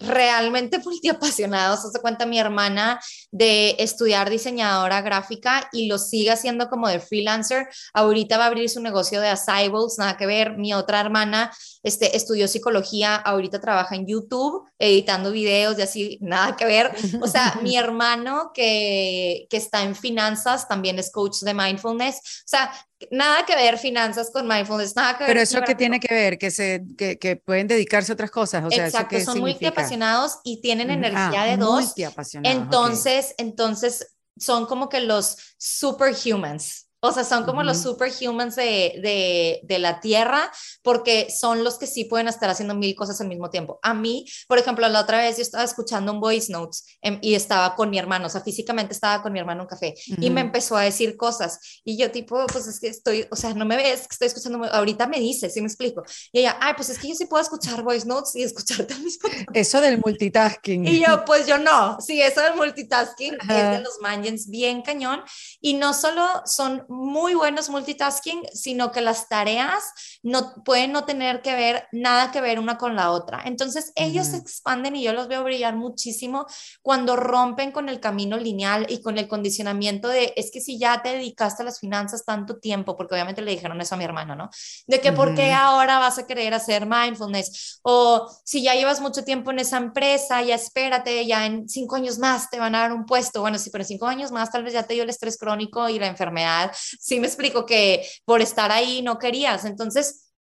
Speaker 2: realmente multiapasionados. Se cuenta mi hermana de estudiar diseñadora gráfica y lo sigue haciendo como de freelancer. Ahorita va a abrir su negocio de Asaibles, nada que ver. Mi otra hermana este, estudió psicología, ahorita trabaja en YouTube editando videos y así, nada que ver. O sea, mi hermano que, que está en finanzas también es coach de mindfulness. O sea, nada que ver finanzas con mindfulness, nada que
Speaker 1: ver. Pero eso que tiene que ver, que, se, que, que, pueden dedicarse a otras cosas. O sea,
Speaker 2: Exacto, son muy apasionados y tienen energía de dos. Entonces, entonces son como que los superhumans. O sea, son como los superhumans de, de, de, la Tierra porque son los que sí pueden estar haciendo mil cosas al mismo tiempo. A mí, por ejemplo, la otra vez yo estaba escuchando un voice notes em, y estaba con mi hermano, o sea, físicamente estaba con mi hermano en un café y me empezó a decir cosas y yo tipo, pues es que estoy, o sea, no me ves, estoy escuchando, ahorita me dice, ¿sí me explico? Y ella, ay, pues es que yo sí puedo escuchar voice notes y escucharte al mismo tiempo.
Speaker 1: Eso del multitasking.
Speaker 2: Y yo, pues yo no, sí, eso del multitasking es de los mangens bien cañón y no solo son muy buenos multitasking, sino que las tareas no pueden no tener que ver nada que ver una con la otra. Entonces ellos se expanden y yo los veo brillar muchísimo cuando rompen con el camino lineal y con el condicionamiento de es que si ya te dedicaste a las finanzas tanto tiempo, porque obviamente le dijeron eso a mi hermano, ¿no? De que por qué ahora vas a querer hacer mindfulness o si ya llevas mucho tiempo en esa empresa, ya espérate, ya en cinco años más te van a dar un puesto. Bueno, sí, pero en cinco años más tal vez ya te dio el estrés crónico y la enfermedad. Sí, me explico que por estar ahí no querías. Entonces,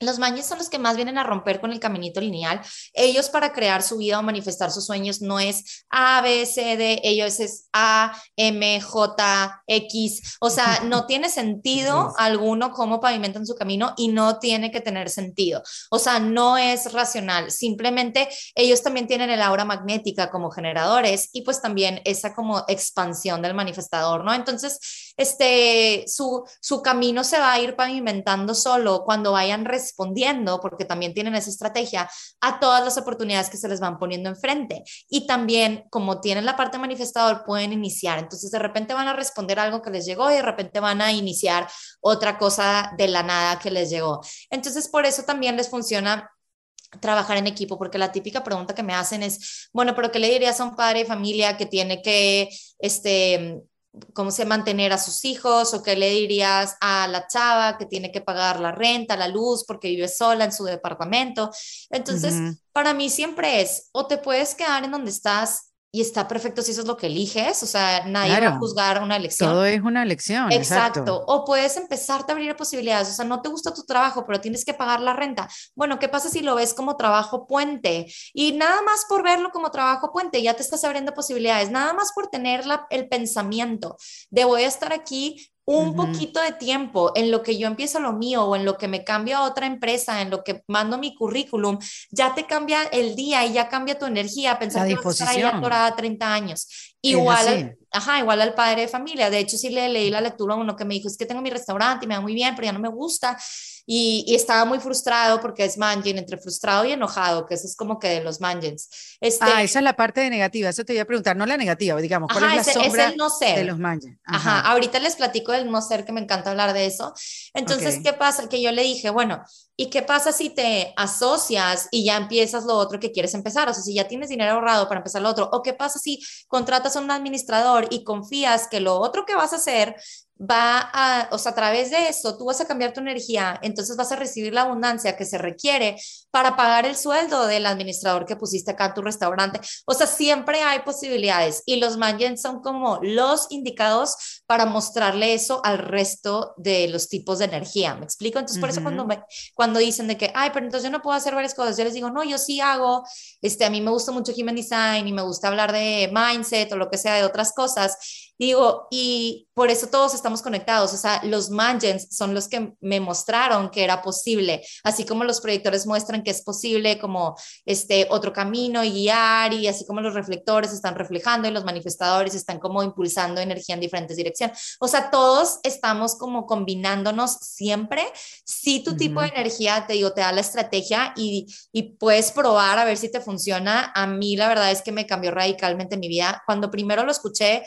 Speaker 2: los mañes son los que más vienen a romper con el caminito lineal. Ellos para crear su vida o manifestar sus sueños no es A, B, C, D, ellos es A, M, J, X. O sea, no tiene sentido alguno cómo pavimentan su camino y no tiene que tener sentido. O sea, no es racional. Simplemente ellos también tienen el aura magnética como generadores y pues también esa como expansión del manifestador, ¿no? Entonces, este, su, su camino se va a ir pavimentando solo cuando vayan respondiendo, porque también tienen esa estrategia, a todas las oportunidades que se les van poniendo enfrente. Y también, como tienen la parte manifestador, pueden iniciar. Entonces, de repente van a responder algo que les llegó y de repente van a iniciar otra cosa de la nada que les llegó. Entonces, por eso también les funciona trabajar en equipo, porque la típica pregunta que me hacen es, bueno, pero ¿qué le dirías a un padre familia que tiene que, este, cómo se mantener a sus hijos o qué le dirías a la chava que tiene que pagar la renta, la luz porque vive sola en su departamento. Entonces, para mí siempre es o te puedes quedar en donde estás y está perfecto si eso es lo que eliges, o sea, nadie va a juzgar una elección.
Speaker 1: Todo es una elección.
Speaker 2: Exacto. O puedes empezarte a abrir posibilidades, o sea, no te gusta tu trabajo, pero tienes que pagar la renta. Bueno, ¿qué pasa si lo ves como trabajo puente? Y nada más por verlo como trabajo puente, ya te estás abriendo posibilidades, nada más por tener la, el pensamiento de voy a estar aquí un poquito de tiempo en lo que yo empiezo lo mío o en lo que me cambio a otra empresa, en lo que mando mi currículum, ya te cambia el día y ya cambia tu energía, pensar que vas a estar ahí atorada 30 años. Igual, al, ajá, igual al padre de familia. De hecho, sí le leí la lectura a uno que me dijo, es que tengo mi restaurante y me va muy bien, pero ya no me gusta. Y, y estaba muy frustrado porque es mangen, entre frustrado y enojado, que eso es como que de los mangens.
Speaker 1: Este, ah, esa es la parte de negativa, eso te iba a preguntar, no la negativa, digamos, ¿cuál es la sombra
Speaker 2: no ser.
Speaker 1: de los mangens?
Speaker 2: Ajá. ahorita les platico del no ser, que me encanta hablar de eso. Entonces, ¿qué pasa? Que yo le dije, bueno, ¿y qué pasa si te asocias y ya empiezas lo otro que quieres empezar? O sea, si ya tienes dinero ahorrado para empezar lo otro, ¿o qué pasa si contratas a un administrador y confías que lo otro que vas a hacer va a, o sea, a través de eso, tú vas a cambiar tu energía, entonces vas a recibir la abundancia que se requiere para pagar el sueldo del administrador que pusiste acá en tu restaurante. O sea, siempre hay posibilidades y los mangens son como los indicados para mostrarle eso al resto de los tipos de energía. ¿Me explico? Entonces, por eso cuando, cuando dicen de que, ay, pero entonces yo no puedo hacer varias cosas, yo les digo, no, yo sí hago, este, a mí me gusta mucho Human Design y me gusta hablar de mindset o lo que sea de otras cosas Digo, y por eso todos estamos conectados. O sea, los mangens son los que me mostraron que era posible, así como los proyectores muestran que es posible como este otro camino y guiar, y así como los reflectores están reflejando y los manifestadores están como impulsando energía en diferentes direcciones. O sea, todos estamos como combinándonos siempre. Si tu tipo de energía, te digo, te da la estrategia y, y puedes probar a ver si te funciona. A mí la verdad es que me cambió radicalmente mi vida. Cuando primero lo escuché,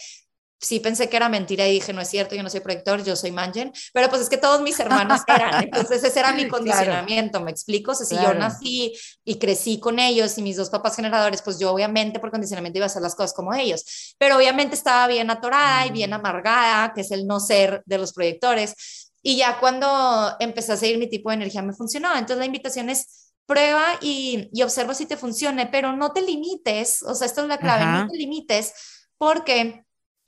Speaker 2: sí pensé que era mentira y dije, no es cierto, yo no soy proyector, yo soy mangen, pero pues es que todos mis hermanos eran, entonces ese era mi condicionamiento, ¿me explico? O sea, si yo nací y crecí con ellos y mis dos papás generadores, pues yo obviamente por condicionamiento iba a hacer las cosas como ellos, pero obviamente estaba bien atorada y bien mm. amargada, que es el no ser de los proyectores, y ya cuando empecé a seguir mi tipo de energía me funcionó, entonces la invitación es prueba y, y observa si te funcione, pero no te limites, o sea, esto es la clave, no te limites porque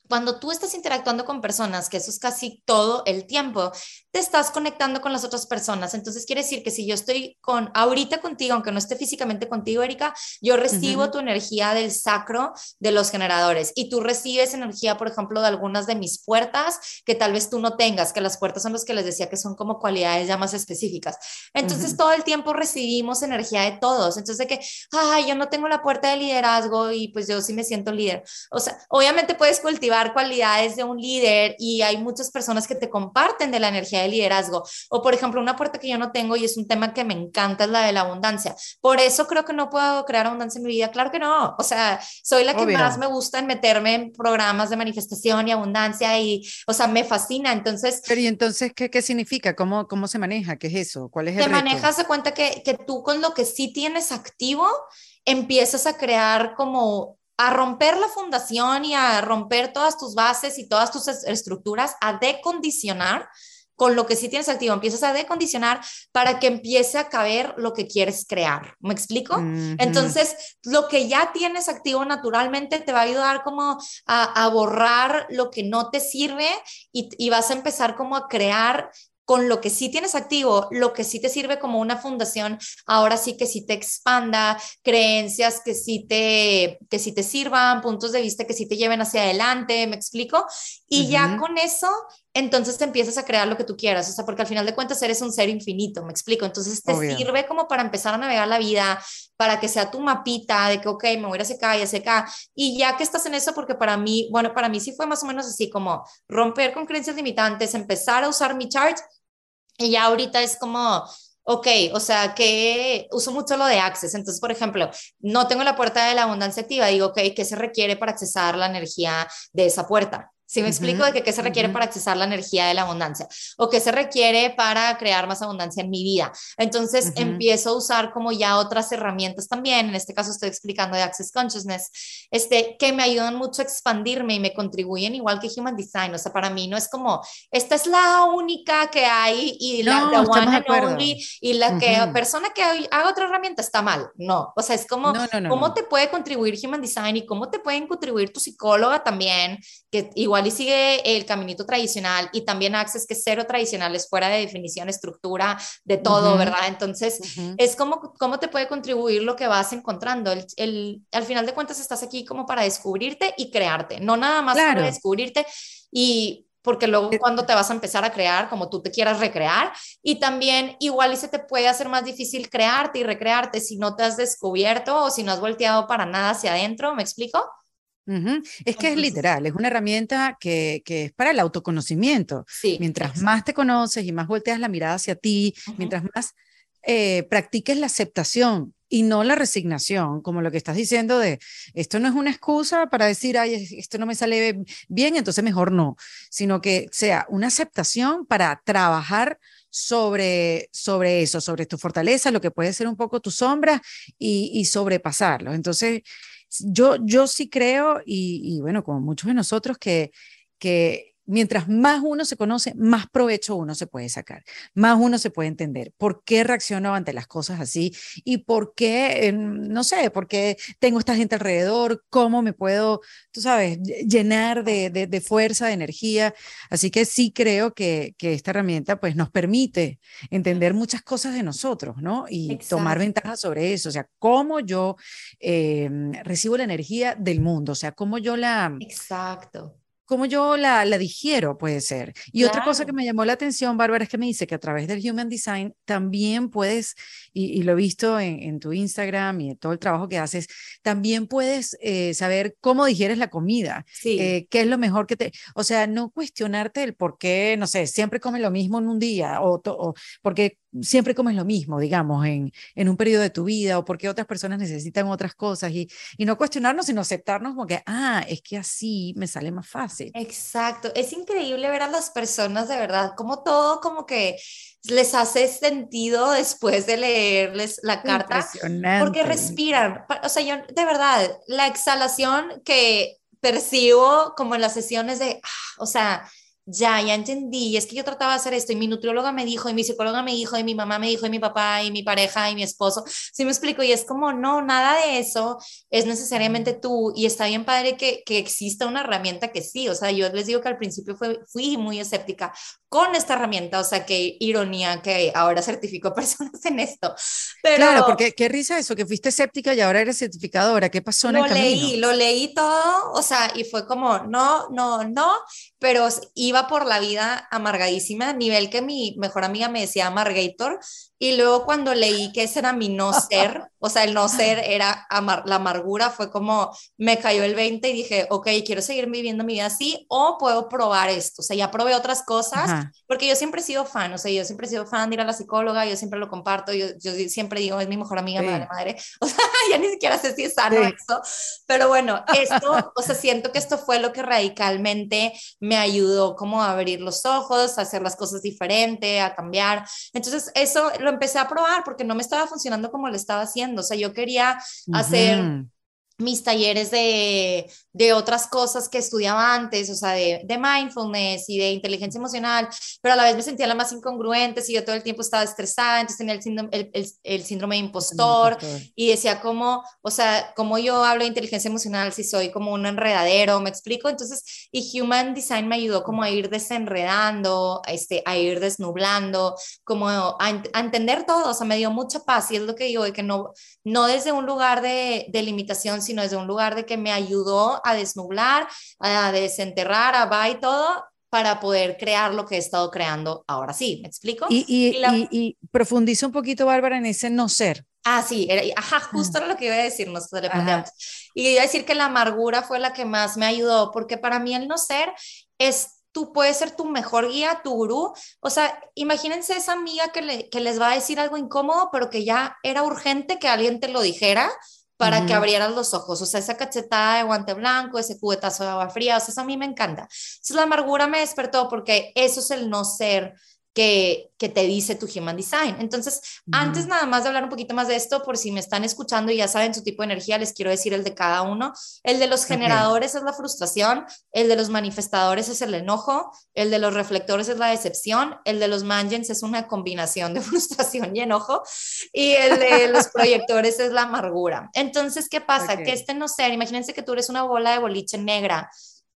Speaker 2: cuando tú estás interactuando con personas, que eso es casi todo el tiempo, te estás conectando con las otras personas. Entonces quiere decir que si yo estoy con ahorita contigo, aunque no esté físicamente contigo, Erika, yo recibo tu energía del sacro de los generadores y tú recibes energía, por ejemplo, de algunas de mis puertas que tal vez tú no tengas, que las puertas son los que les decía que son como cualidades ya más específicas. Entonces todo el tiempo recibimos energía de todos. Entonces de que, ay, yo no tengo la puerta de liderazgo y pues yo sí me siento líder. O sea, obviamente puedes cultivar cualidades de un líder y hay muchas personas que te comparten de la energía de liderazgo. O por ejemplo, una puerta que yo no tengo y es un tema que me encanta es la de la abundancia. Por eso creo que no puedo crear abundancia en mi vida. Claro que no. O sea, soy la que más me gusta en meterme en programas de manifestación y abundancia y, o sea, me fascina. Entonces...
Speaker 1: Pero y entonces, ¿qué, qué significa? ¿Cómo, ¿Cómo se maneja? ¿Qué es eso? ¿Cuál es el
Speaker 2: Te manejas de cuenta que, que tú con lo que sí tienes activo, empiezas a crear como a romper la fundación y a romper todas tus bases y todas tus estructuras, a decondicionar con lo que sí tienes activo, empiezas a decondicionar para que empiece a caber lo que quieres crear. ¿Me explico? Entonces, lo que ya tienes activo naturalmente te va a ayudar como a, borrar lo que no te sirve y, y, vas a empezar como a crear con lo que sí tienes activo, lo que sí te sirve como una fundación, ahora sí que sí te expanda, creencias que sí te, que sí te sirvan, puntos de vista que sí te lleven hacia adelante, ¿me explico? Y ya con eso, entonces te empiezas a crear lo que tú quieras, o sea, porque al final de cuentas eres un ser infinito, ¿me explico? Entonces te sirve como para empezar a navegar la vida, para que sea tu mapita de que, ok, me voy a hacer acá y hacer acá, y ya que estás en eso, porque para mí, bueno, para mí sí fue más o menos así como romper con creencias limitantes, empezar a usar mi chart y ya ahorita es como, ok, o sea, que uso mucho lo de Access. Entonces, por ejemplo, no tengo la puerta de la abundancia activa, digo, ok, ¿qué se requiere para accesar la energía de esa puerta? Si me explico de que qué se requiere para accesar la energía de la abundancia o qué se requiere para crear más abundancia en mi vida. Entonces empiezo a usar como ya otras herramientas también. En este caso estoy explicando de Access Consciousness, este, que me ayudan mucho a expandirme y me contribuyen igual que Human Design. O sea, para mí no es como esta es la única que hay y la one and only y la que persona que haga otra herramienta está mal. No, o sea, es como cómo te puede contribuir Human Design y cómo te pueden contribuir tu psicóloga también, que igual y sigue el caminito tradicional y también Access, que es cero tradicional, es fuera de definición, estructura, de todo, ¿verdad? Entonces, es como cómo te puede contribuir lo que vas encontrando. El, al final de cuentas, estás aquí como para descubrirte y crearte, no nada más para descubrirte y porque luego cuando te vas a empezar a crear como tú te quieras recrear y también igual y se te puede hacer más difícil crearte y recrearte si no te has descubierto o si no has volteado para nada hacia adentro, ¿me explico?
Speaker 1: Es que es literal, es una herramienta que, que es para el autoconocimiento. mientras más te conoces y más volteas la mirada hacia ti, mientras más eh, practiques la aceptación y no la resignación, como lo que estás diciendo de esto no es una excusa para decir, ay, esto no me sale bien, entonces mejor no, sino que sea una aceptación para trabajar sobre, sobre eso, sobre tu fortaleza, lo que puede ser un poco tu sombra y, y sobrepasarlo. Entonces, yo, yo sí creo, y, bueno, como muchos de nosotros, que, que mientras más uno se conoce, más provecho uno se puede sacar, más uno se puede entender por qué reacciono ante las cosas así y por qué, eh, no sé, por qué tengo esta gente alrededor, cómo me puedo, tú sabes, llenar de, de, fuerza, de energía. Así que sí creo que, que, esta herramienta pues nos permite entender muchas cosas de nosotros, ¿no? Y tomar ventaja sobre eso, o sea, cómo yo eh, recibo la energía del mundo, o sea, cómo yo la...
Speaker 2: Exacto
Speaker 1: cómo yo la, la digiero, puede ser. Y otra cosa que me llamó la atención, Bárbara, es que me dice que a través del Human Design también puedes, y, lo he visto en, en, tu Instagram y en todo el trabajo que haces, también puedes eh, saber cómo digieres la comida, eh, qué es lo mejor que te, o sea, no cuestionarte el por qué, no sé, siempre comes lo mismo en un día, o, o porque siempre comes lo mismo, digamos, en, en un periodo de tu vida o porque otras personas necesitan otras cosas y, y no cuestionarnos, sino aceptarnos como que, ah, es que así me sale más fácil.
Speaker 2: Exacto, es increíble ver a las personas de verdad, como todo como que les hace sentido después de leerles la carta, porque respiran, o sea, yo de verdad, la exhalación que percibo como en las sesiones de, ah, o sea, ya, ya entendí, es que yo trataba de hacer esto y mi nutrióloga me dijo y mi psicóloga me dijo y mi mamá me dijo y mi papá y mi pareja y mi esposo, sí me explico y es como, no, nada de eso es necesariamente tú y está bien padre que, que exista una herramienta que sí, o sea, yo les digo que al principio fue, fui muy escéptica con esta herramienta, o sea, qué ironía que ahora certifico personas en esto. Pero,
Speaker 1: claro, porque qué risa eso, que fuiste escéptica y ahora eres certificadora, ¿qué pasó en el camino?
Speaker 2: Lo leí, lo leí todo, o sea, y fue como, no, no, no, pero iba por la vida amargadísima, nivel que mi mejor amiga me decía amargator, y luego cuando leí que ese era mi no ser, o sea, el no ser era la amargura, fue como me cayó el 20 y dije, ok, quiero seguir viviendo mi vida así o puedo probar esto. O sea, ya probé otras cosas, porque yo siempre he sido fan, o sea, yo siempre he sido fan de ir a la psicóloga, yo siempre lo comparto, yo, yo siempre digo, es mi mejor amiga, madre, madre. O sea, ya ni siquiera sé si es sano eso, pero bueno, esto, o sea, siento que esto fue lo que radicalmente me ayudó como a abrir los ojos, a hacer las cosas diferente, a cambiar. Entonces, eso lo empecé a probar porque no me estaba funcionando como lo estaba haciendo. O sea, yo quería hacer mis talleres de, de, otras cosas que estudiaba antes, o sea, de, de, mindfulness y de inteligencia emocional, pero a la vez me sentía la más incongruente, si yo todo el tiempo estaba estresada, entonces tenía el síndrome, el, el, síndrome de impostor, y decía cómo, o sea, cómo yo hablo de inteligencia emocional si soy como un enredadero, me explico, entonces, y Human Design me ayudó como a ir desenredando, este, a ir desnublando, como a, a entender todo, o sea, me dio mucha paz, y es lo que digo, de que no, no desde un lugar de, de limitación, sino desde un lugar de que me ayudó a desnublar, a desenterrar, a va y todo, para poder crear lo que he estado creando ahora sí, ¿me explico?
Speaker 1: Y, y, profundizo un poquito, Bárbara, en ese no ser.
Speaker 2: Ah, sí, era, ajá, justo era lo que iba a decir, nos Y iba a decir que la amargura fue la que más me ayudó, porque para mí el no ser es tú puedes ser tu mejor guía, tu gurú. O sea, imagínense esa amiga que, que les va a decir algo incómodo, pero que ya era urgente que alguien te lo dijera para que abrieras los ojos. O sea, esa cachetada de guante blanco, ese cubetazo de agua fría, o sea, eso a mí me encanta. Entonces la amargura me despertó porque eso es el no ser que, que, te dice tu Human Design. Entonces, antes nada más de hablar un poquito más de esto, por si me están escuchando y ya saben su tipo de energía, les quiero decir el de cada uno. El de los generadores es la frustración, el de los manifestadores es el enojo, el de los reflectores es la decepción, el de los mangens es una combinación de frustración y enojo, y el de los proyectores es la amargura. Entonces, ¿qué pasa? Que este no ser, imagínense que tú eres una bola de boliche negra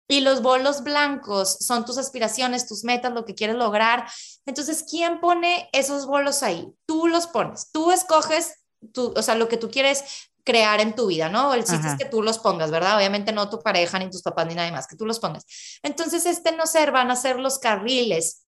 Speaker 2: y los bolos blancos son tus aspiraciones, tus metas, lo que quieres lograr. Entonces, ¿quién pone esos bolos ahí? Tú los pones, tú escoges, tú, o sea, lo que tú quieres crear en tu vida, ¿no? El chiste es que tú los pongas, ¿verdad? Obviamente no tu pareja, ni tus papás, ni nadie más, que tú los pongas. Entonces, este no ser, van a ser los carriles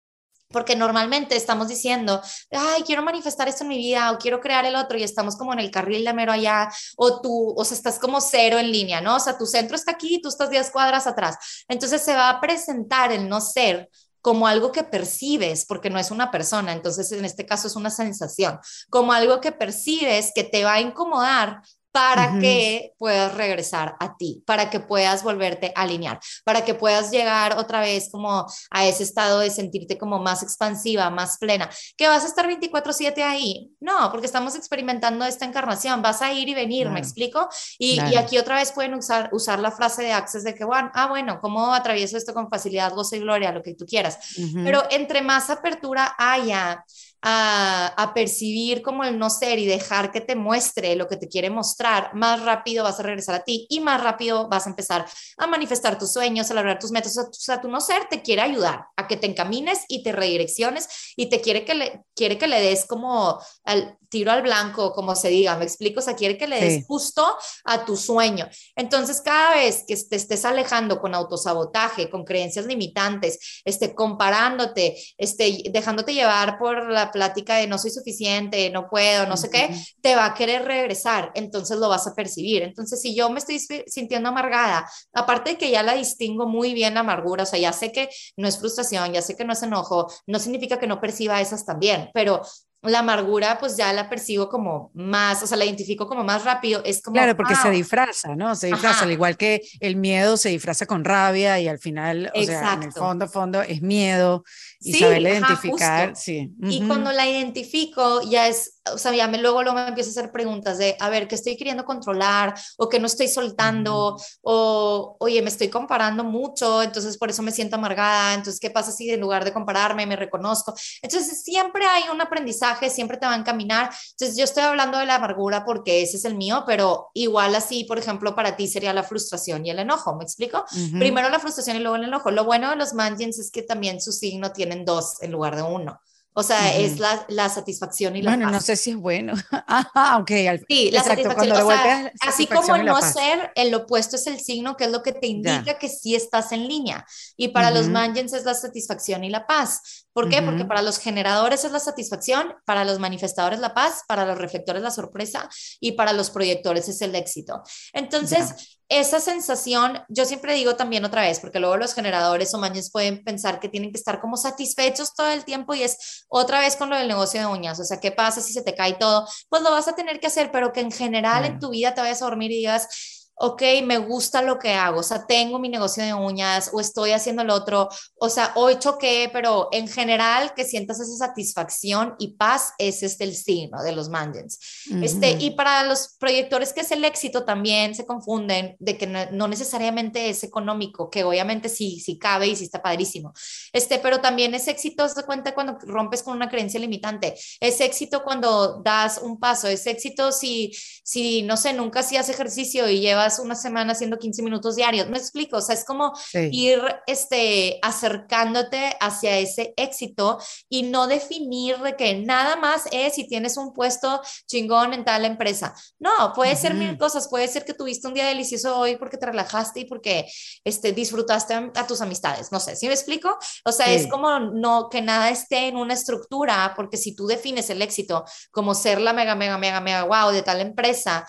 Speaker 2: porque normalmente estamos diciendo, ay, quiero manifestar esto en mi vida o quiero crear el otro y estamos como en el carril de mero allá o tú, o sea, estás como cero en línea, ¿no? O sea, tu centro está aquí y tú estás 10 cuadras atrás. Entonces se va a presentar el no ser como algo que percibes, porque no es una persona, entonces en este caso es una sensación, como algo que percibes que te va a incomodar para que puedas regresar a ti, para que puedas volverte a alinear, para que puedas llegar otra vez como a ese estado de sentirte como más expansiva, más plena. ¿Que vas a estar 24/7 ahí? No, porque estamos experimentando esta encarnación, vas a ir y venir, ¿me explico? Y, aquí otra vez pueden usar, usar la frase de Access de que, bueno, ah, bueno, ¿cómo atravieso esto con facilidad, gozo y gloria, lo que tú quieras? Pero entre más apertura haya, a, percibir como el no ser y dejar que te muestre lo que te quiere mostrar, más rápido vas a regresar a ti y más rápido vas a empezar a manifestar tus sueños, a lograr tus metas. O sea, tu no ser te quiere ayudar a que te encamines y te redirecciones y te quiere que le, quiere que le des como al tiro al blanco, como se diga, me explico, o sea, quiere que le des justo a tu sueño. Entonces, cada vez que te estés alejando con autosabotaje, con creencias limitantes, este, comparándote, este, dejándote llevar por la plática de no soy suficiente, no puedo, no sé qué, te va a querer regresar, entonces lo vas a percibir. Entonces, si yo me estoy sintiendo amargada, aparte de que ya la distingo muy bien la amargura, o sea, ya sé que no es frustración, ya sé que no es enojo, no significa que no perciba esas también, pero la amargura pues ya la percibo como más, o sea, la identifico como más rápido, es como...
Speaker 1: Claro, porque se disfraza, ¿no? Se disfraza, al igual que el miedo se disfraza con rabia y al final, o sea, en el fondo, fondo es miedo y saber identificar, sí.
Speaker 2: Y cuando la identifico ya es o sea, ya me, luego, luego me empiezo a hacer preguntas de, a ver, ¿qué estoy queriendo controlar? ¿O qué no estoy soltando? O, oye, me estoy comparando mucho, entonces por eso me siento amargada. Entonces, ¿qué pasa si en lugar de compararme me reconozco? Entonces, siempre hay un aprendizaje, siempre te va a encaminar. Entonces, yo estoy hablando de la amargura porque ese es el mío, pero igual así, por ejemplo, para ti sería la frustración y el enojo, ¿me explico? Primero la frustración y luego el enojo. Lo bueno de los manjins es que también su signo tienen dos en lugar de uno. O sea, es la, la, satisfacción y la
Speaker 1: Bueno, no sé si es bueno. ah, ok.
Speaker 2: sí, la satisfacción. O sea, así como el no ser, el opuesto es el signo, que es lo que te indica que sí estás en línea. Y para los manjens es la satisfacción y la paz. ¿Por qué? Porque para los generadores es la satisfacción, para los manifestadores la paz, para los reflectores la sorpresa y para los proyectores es el éxito. Entonces, esa sensación, yo siempre digo también otra vez, porque luego los generadores o maños pueden pensar que tienen que estar como satisfechos todo el tiempo y es otra vez con lo del negocio de uñas, o sea, ¿qué pasa si se te cae todo? Pues lo vas a tener que hacer, pero que en general en tu vida te vayas a dormir y digas, ok, me gusta lo que hago, o sea, tengo mi negocio de uñas o estoy haciendo el otro, o sea, hoy choqué, pero en general que sientas esa satisfacción y paz, ese es el signo de los mangens. este, y para los proyectores que es el éxito también se confunden de que no, necesariamente es económico, que obviamente sí, sí cabe y sí está padrísimo, este, pero también es éxito, se cuenta cuando rompes con una creencia limitante, es éxito cuando das un paso, es éxito si, si no sé, nunca hacías ejercicio y llevas una semana haciendo 15 minutos diarios. Me explico, o sea, es como ir este, acercándote hacia ese éxito y no definir de que nada más es si tienes un puesto chingón en tal empresa. No, puede ser mil cosas, puede ser que tuviste un día delicioso hoy porque te relajaste y porque este, disfrutaste a, tus amistades, no sé, ¿sí me explico? O sea, es como no que nada esté en una estructura, porque si tú defines el éxito como ser la mega, mega, mega, mega wow de tal empresa,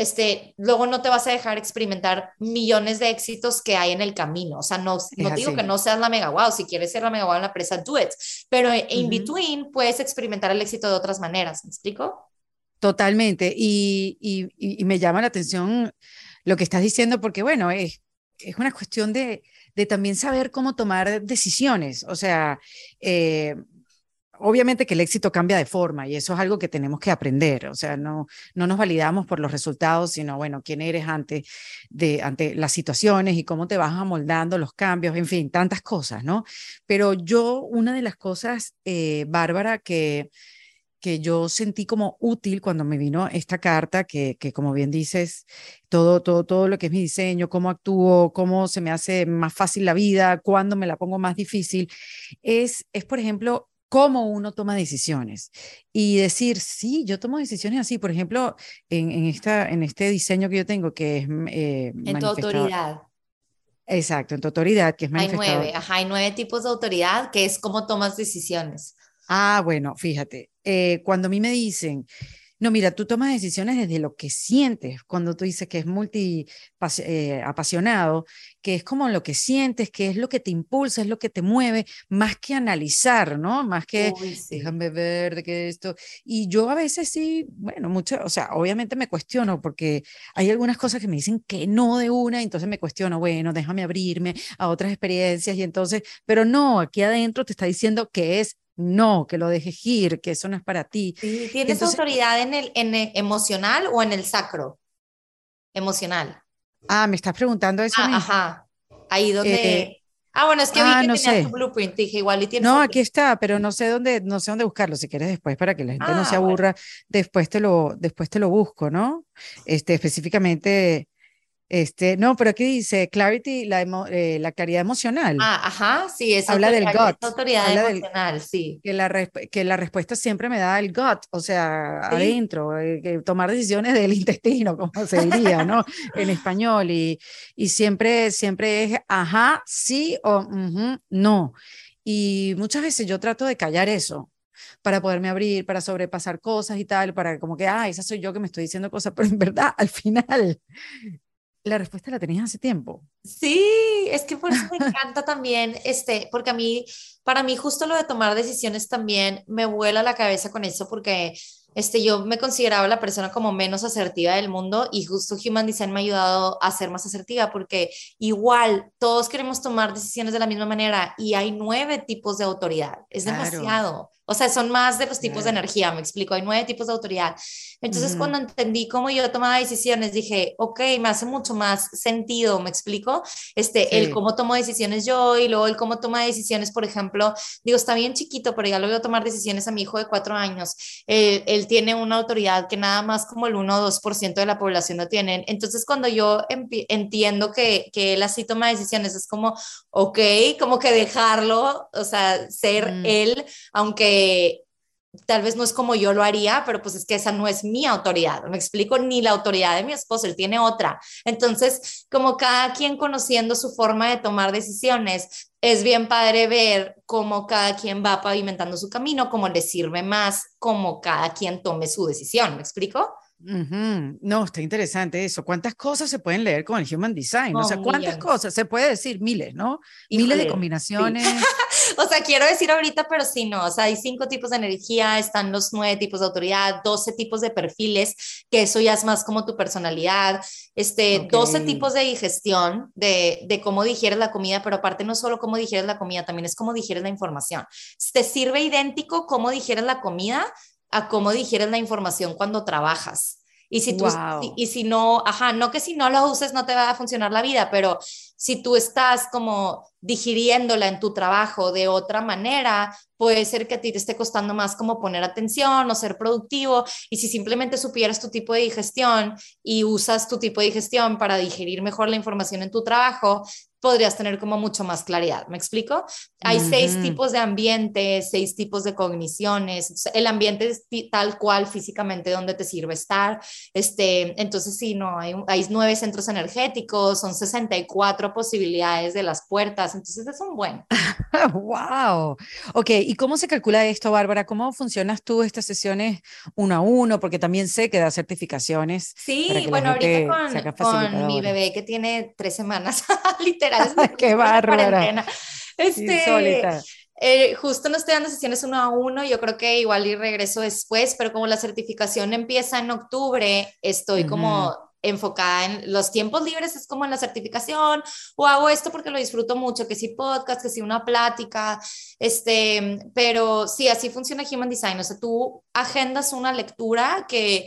Speaker 2: este, luego no te vas a dejar experimentar millones de éxitos que hay en el camino. O sea, no, no digo que no seas la mega wow, si quieres ser la mega wow en la empresa, do it. Pero in between puedes experimentar el éxito de otras maneras. ¿Me explico?
Speaker 1: Totalmente. Y, y, me llama la atención lo que estás diciendo, porque bueno, es, es una cuestión de, de también saber cómo tomar decisiones. O sea, eh, obviamente que el éxito cambia de forma y eso es algo que tenemos que aprender, o sea, no, no nos validamos por los resultados, sino, bueno, quién eres ante, de, ante las situaciones y cómo te vas amoldando los cambios, en fin, tantas cosas, ¿no? Pero yo, una de las cosas, eh, Bárbara, que, que yo sentí como útil cuando me vino esta carta, que, que como bien dices, todo, todo, todo lo que es mi diseño, cómo actúo, cómo se me hace más fácil la vida, cuándo me la pongo más difícil, es, es por ejemplo, cómo uno toma decisiones y decir, sí, yo tomo decisiones así, por ejemplo, en, en esta, en este diseño que yo tengo, que es...
Speaker 2: Eh, en tu autoridad.
Speaker 1: Exacto, en tu autoridad, que es
Speaker 2: Hay nueve, ajá, hay nueve tipos de autoridad, que es cómo tomas decisiones.
Speaker 1: Ah, bueno, fíjate, eh, cuando a mí me dicen, No, mira, tú tomas decisiones desde lo que sientes, cuando tú dices que es multi eh, apasionado, que es como lo que sientes, que es lo que te impulsa, es lo que te mueve, más que analizar, ¿no? Más que déjame ver de qué esto. Y yo a veces sí, bueno, mucho, o sea, obviamente me cuestiono porque hay algunas cosas que me dicen que no de una, entonces me cuestiono, bueno, déjame abrirme a otras experiencias y entonces, pero no, aquí adentro te está diciendo que es no, que lo dejes ir, que eso no es para ti.
Speaker 2: ¿Tienes autoridad en el, en emocional o en el sacro? Emocional.
Speaker 1: Ah, me estás preguntando eso.
Speaker 2: Ah, ajá. Ahí donde. Eh, ah, bueno, es que vi ah, que no tenía tu blueprint, dije igual y tienes.
Speaker 1: No, aquí está, pero no sé dónde, no sé dónde buscarlo. Si quieres después para que la gente no se ah, aburra, después te lo, después te lo busco, ¿no? Este, específicamente este, no, pero aquí dice clarity, la, eh, la claridad emocional.
Speaker 2: Ah, ajá, sí, es
Speaker 1: habla del gut.
Speaker 2: autoridad emocional, sí.
Speaker 1: Que la, que la respuesta siempre me da el gut, o sea, adentro, eh, que tomar decisiones del intestino, como se diría, ¿no? en español, y, y siempre, siempre es ajá, sí o no. Y muchas veces yo trato de callar eso, para poderme abrir, para sobrepasar cosas y tal, para como que, ah, esa soy yo que me estoy diciendo cosas, pero en verdad, al final, la respuesta la tenías hace tiempo.
Speaker 2: Sí, es que por eso me encanta también, este, porque a mí, para mí justo lo de tomar decisiones también me vuela la cabeza con eso, porque este, yo me consideraba la persona como menos asertiva del mundo y justo Human Design me ha ayudado a ser más asertiva porque igual todos queremos tomar decisiones de la misma manera y hay nueve tipos de autoridad, es demasiado. O sea, son más de los tipos de energía, me explico, hay nueve tipos de autoridad. Entonces, cuando entendí cómo yo tomaba decisiones, dije, ok, me hace mucho más sentido, me explico, este, el cómo tomo decisiones yo y luego el cómo toma decisiones, por ejemplo, digo, está bien chiquito, pero ya lo veo tomar decisiones a mi hijo de cuatro años. Eh, él tiene una autoridad que nada más como el 1 o 2% de la población no tienen. Entonces, cuando yo entiendo que, que él así toma decisiones, es como, ok, como que dejarlo, o sea, ser mm. él, aunque tal vez no es como yo lo haría, pero pues es que esa no es mi autoridad, me explico, ni la autoridad de mi esposo, él tiene otra. Entonces, como cada quien conociendo su forma de tomar decisiones, es bien padre ver cómo cada quien va pavimentando su camino, cómo le sirve más, cómo cada quien tome su decisión, ¿me explico?
Speaker 1: No, está interesante eso. ¿Cuántas cosas se pueden leer con el Human Design? o sea, ¿cuántas cosas? Se puede decir miles, ¿no? miles de combinaciones.
Speaker 2: o sea, quiero decir ahorita, pero sí, no. O sea, hay cinco tipos de energía, están los nueve tipos de autoridad, doce tipos de perfiles, que eso ya es más como tu personalidad, este, doce tipos de digestión, de, de cómo digieres la comida, pero aparte no solo cómo digieres la comida, también es cómo digieres la información. ¿Te sirve idéntico cómo digieres la comida? a cómo digieres la información cuando trabajas. Y si tú, y si no, ajá, no que si no lo uses no te va a funcionar la vida, pero si tú estás como digiriéndola en tu trabajo de otra manera, puede ser que a ti te esté costando más como poner atención o ser productivo. Y si simplemente supieras tu tipo de digestión y usas tu tipo de digestión para digerir mejor la información en tu trabajo, podrías tener como mucho más claridad. ¿Me explico? Hay seis tipos de ambiente, seis tipos de cogniciones. El ambiente es tal cual físicamente donde te sirve estar. Este, entonces, sí, no, hay, hay nueve centros energéticos, son 64 posibilidades de las puertas. Entonces, es un buen.
Speaker 1: ¡Wow! Ok, ¿y cómo se calcula esto, Bárbara? ¿Cómo funcionas tú estas sesiones uno a uno? Porque también sé que da certificaciones.
Speaker 2: Sí, bueno, ahorita con, con mi bebé que tiene tres semanas, literal
Speaker 1: Qué bárbara.
Speaker 2: Este, eh, justo no estoy dando sesiones uno a uno, yo creo que igual y regreso después, pero como la certificación empieza en octubre, estoy como enfocada en los tiempos libres, es como en la certificación, o hago esto porque lo disfruto mucho, que si podcast, que si una plática, este, pero sí, así funciona Human Design, o sea, tú agendas una lectura que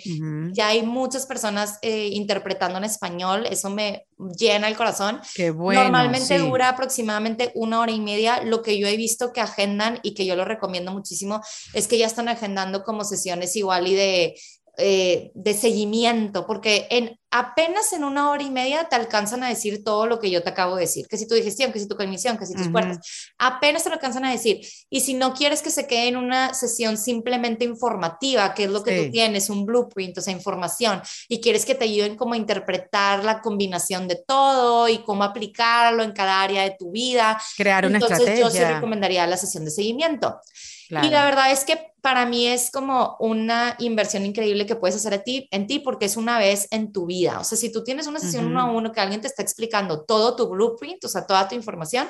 Speaker 2: ya hay muchas personas eh, interpretando en español, eso me llena el corazón.
Speaker 1: Qué bueno,
Speaker 2: Normalmente dura aproximadamente una hora y media, lo que yo he visto que agendan y que yo lo recomiendo muchísimo es que ya están agendando como sesiones igual y de eh, de seguimiento, porque en, apenas en una hora y media te alcanzan a decir todo lo que yo te acabo de decir, que si tu digestión, que si tu cognición, que si tus puertas, apenas te lo alcanzan a decir. Y si no quieres que se quede en una sesión simplemente informativa, que es lo que tú tienes, un blueprint, o sea, información, y quieres que te ayuden como a interpretar la combinación de todo y cómo aplicarlo en cada área de tu vida.
Speaker 1: Crear una
Speaker 2: Entonces, yo sí recomendaría la sesión de seguimiento. Y la verdad es que para mí es como una inversión increíble que puedes hacer a ti, en ti porque es una vez en tu vida. O sea, si tú tienes una sesión uno a uno que alguien te está explicando todo tu blueprint, o sea, toda tu información,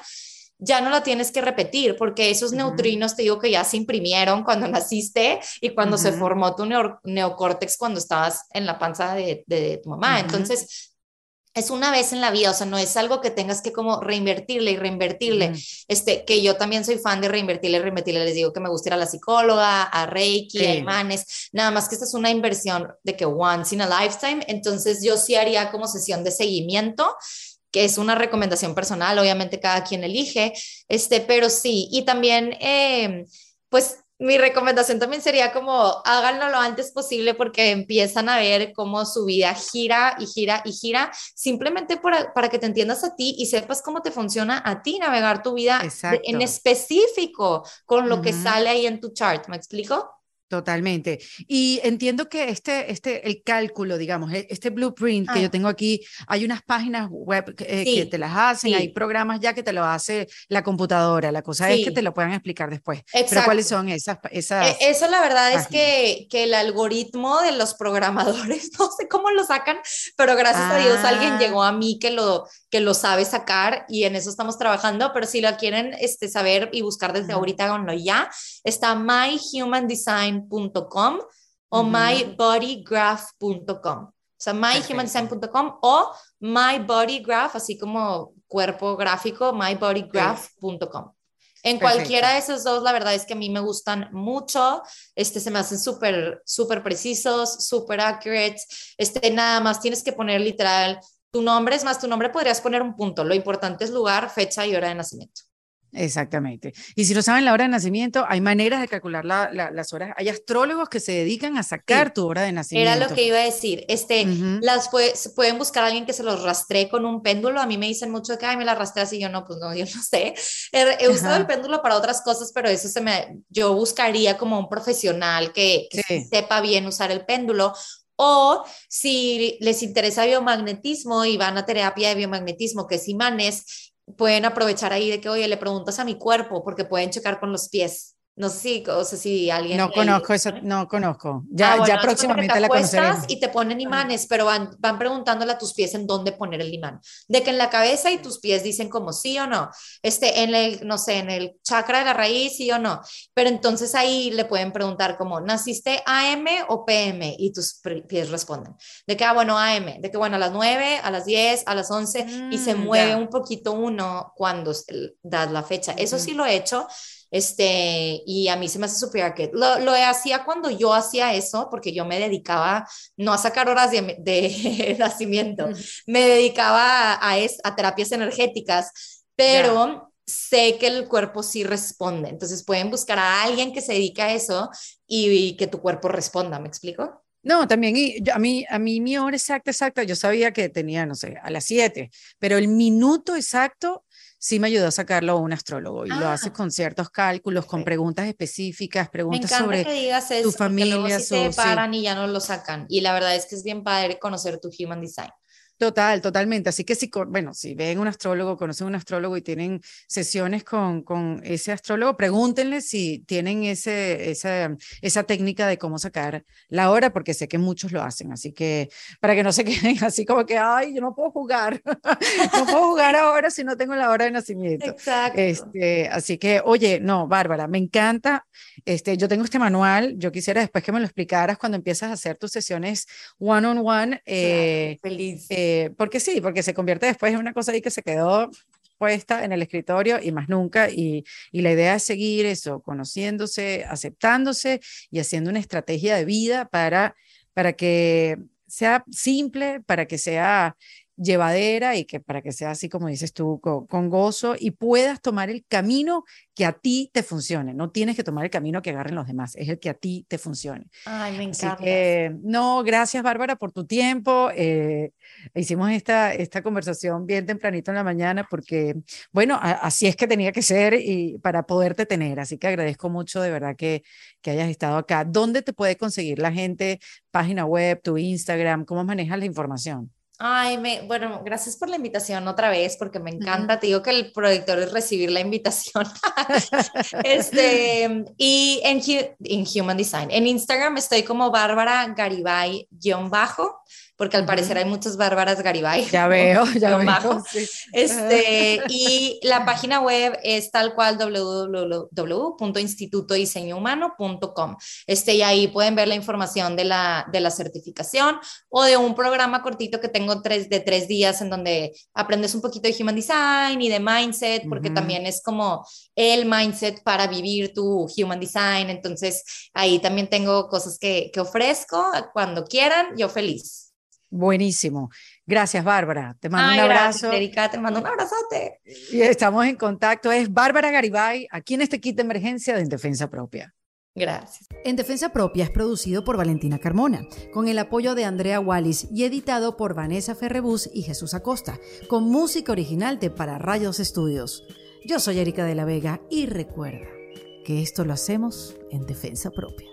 Speaker 2: ya no la tienes que repetir porque esos neutrinos te digo que ya se imprimieron cuando naciste y cuando se formó tu neocórtex cuando estabas en la panza de, de tu mamá. Entonces, es una vez en la vida, o sea, no es algo que tengas que como reinvertirle y reinvertirle. Este, que yo también soy fan de reinvertirle y reinvertirle. Les digo que me gusta ir a la psicóloga, a Reiki, a imanes. Nada más que esta es una inversión de que once in a lifetime. Entonces, yo sí haría como sesión de seguimiento que es una recomendación personal, obviamente cada quien elige, este, pero sí, y también, eh, pues mi recomendación también sería como háganlo lo antes posible porque empiezan a ver cómo su vida gira y gira y gira, simplemente para, para que te entiendas a ti y sepas cómo te funciona a ti navegar tu vida en específico con lo que sale ahí en tu chart. ¿Me explico?
Speaker 1: Totalmente. Y entiendo que este, este, el cálculo, digamos, e, este blueprint que yo ah. tengo aquí, hay unas páginas web que, eh, te las hacen, hay programas ya que te lo hace la computadora. La cosa es que te lo puedan explicar después. Pero ¿cuáles son esas? esas
Speaker 2: e, Eso la verdad es que, que el algoritmo de los programadores, no sé cómo lo sacan, pero gracias a Dios alguien llegó a ah. mí que lo, que lo sabe sacar y en eso estamos trabajando. Pero si lo quieren este, saber y buscar desde ahorita, háganlo ya. Está My Human Design myhumandesign.com o mybodygraph.com. O sea, myhumandesign.com o mybodygraph, así como cuerpo gráfico, mybodygraph.com. En cualquiera de esos dos, la verdad es que a mí me gustan mucho. Este se me hacen súper, súper precisos, súper accurate. Este nada más tienes que poner literal tu nombre, es más, tu nombre podrías poner un punto. Lo importante es lugar, fecha y hora de nacimiento.
Speaker 1: Exactamente. Y si no saben la hora de nacimiento, hay maneras de calcular las horas. Hay astrólogos que se dedican a sacar tu hora de nacimiento.
Speaker 2: Era lo que iba a decir. Este, las pueden buscar a alguien que se los rastree con un péndulo. A mí me dicen mucho que, ay, me la rastreas y yo no, pues no, yo no sé. He, usado el péndulo para otras cosas, pero eso se me, yo buscaría como un profesional que, sepa bien usar el péndulo o si les interesa biomagnetismo y van a terapia de biomagnetismo, que es imanes, pueden aprovechar ahí de que, oye, le preguntas a mi cuerpo porque pueden checar con los pies. No sé si, o sea, si alguien...
Speaker 1: No conozco eso, no conozco. Ya, ah, ya próximamente la conoceremos.
Speaker 2: Y te ponen imanes, pero van, van preguntándole a tus pies en dónde poner el imán. De que en la cabeza y tus pies dicen como sí o no. Este, en el, no sé, en el chakra de la raíz, sí o no. Pero entonces ahí le pueden preguntar como, ¿naciste AM o PM? Y tus pies responden. De que, ah, bueno, AM. De que, bueno, a las 9, a las 10, a las 11. y se mm, mueve un poquito uno cuando das la fecha. Eso sí lo he hecho este, y a mí se me hace súper que lo, lo hacía cuando yo hacía eso, porque yo me dedicaba no a sacar horas de, de nacimiento, me dedicaba a, a, terapias energéticas, pero sé que el cuerpo sí responde. Entonces pueden buscar a alguien que se dedique a eso y, que tu cuerpo responda, ¿me explico?
Speaker 1: No, también, y a mí, a mí mi hora exacta, exacta, yo sabía que tenía, no sé, a las 7, pero el minuto exacto sí me ayudó a sacarlo un astrólogo y lo hace ah. con ciertos cálculos, con preguntas específicas, preguntas sobre tu familia.
Speaker 2: Que se paran y ya no lo sacan. Y la verdad es que es bien padre conocer tu human design.
Speaker 1: Total, totalmente. Así que si, bueno, si ven un astrólogo, conocen un astrólogo y tienen sesiones con, con ese astrólogo, pregúntenle si tienen ese, esa, esa técnica de cómo sacar la hora, porque sé que muchos lo hacen. Así que para que no se queden así como que, ay, yo no puedo jugar, no puedo jugar ahora si no tengo la hora de nacimiento.
Speaker 2: Exacto.
Speaker 1: Este, así que, oye, no, Bárbara, me encanta. Este, yo tengo este manual, yo quisiera después que me lo explicaras cuando empiezas a hacer tus sesiones one on one. Eh,
Speaker 2: feliz.
Speaker 1: Eh, eh, porque sí, porque se convierte después en una cosa ahí que se quedó puesta en el escritorio y más nunca. Y, y, la idea es seguir eso, conociéndose, aceptándose y haciendo una estrategia de vida para, para que sea simple, para que sea llevadera y que para que sea así como dices tú, con, con, gozo y puedas tomar el camino que a ti te funcione. No tienes que tomar el camino que agarren los demás, es el que a ti te funcione.
Speaker 2: Ay, me encanta.
Speaker 1: no, gracias Bárbara por tu tiempo. Eh, hicimos esta, esta conversación bien tempranito en la mañana porque, bueno, así es que tenía que ser y para poderte tener. Así que agradezco mucho de verdad que, que hayas estado acá. ¿Dónde te puede conseguir la gente? Página web, tu Instagram, ¿cómo manejas la información?
Speaker 2: Ay, me, bueno, gracias por la invitación otra vez, porque me encanta. Te digo que el proyector es recibir la invitación. este, y en, en, Human Design. En Instagram estoy como Bárbara Garibay-bajo porque al parecer hay muchas Bárbaras Garibay.
Speaker 1: Ya veo, ya veo.
Speaker 2: Este, y la página web es tal cual www.institutodiseñohumano.com. Este, y ahí pueden ver la información de la, de la certificación o de un programa cortito que tengo tres, de tres días en donde aprendes un poquito de Human Design y de Mindset, porque también es como el mindset para vivir tu Human Design. Entonces, ahí también tengo cosas que, que ofrezco. Cuando quieran, yo feliz.
Speaker 1: Buenísimo. Gracias, Bárbara. Te mando un abrazo.
Speaker 2: Gracias, Erika, te mando un abrazote.
Speaker 1: Y estamos en contacto. Es Bárbara Garibay, aquí en este kit de emergencia de En Defensa Propia.
Speaker 2: Gracias.
Speaker 1: En Defensa Propia es producido por Valentina Carmona, con el apoyo de Andrea Wallis y editado por Vanessa Ferrebus y Jesús Acosta, con música original de Para Rayos Estudios. Yo soy Erika de la Vega y recuerda que esto lo hacemos en Defensa Propia.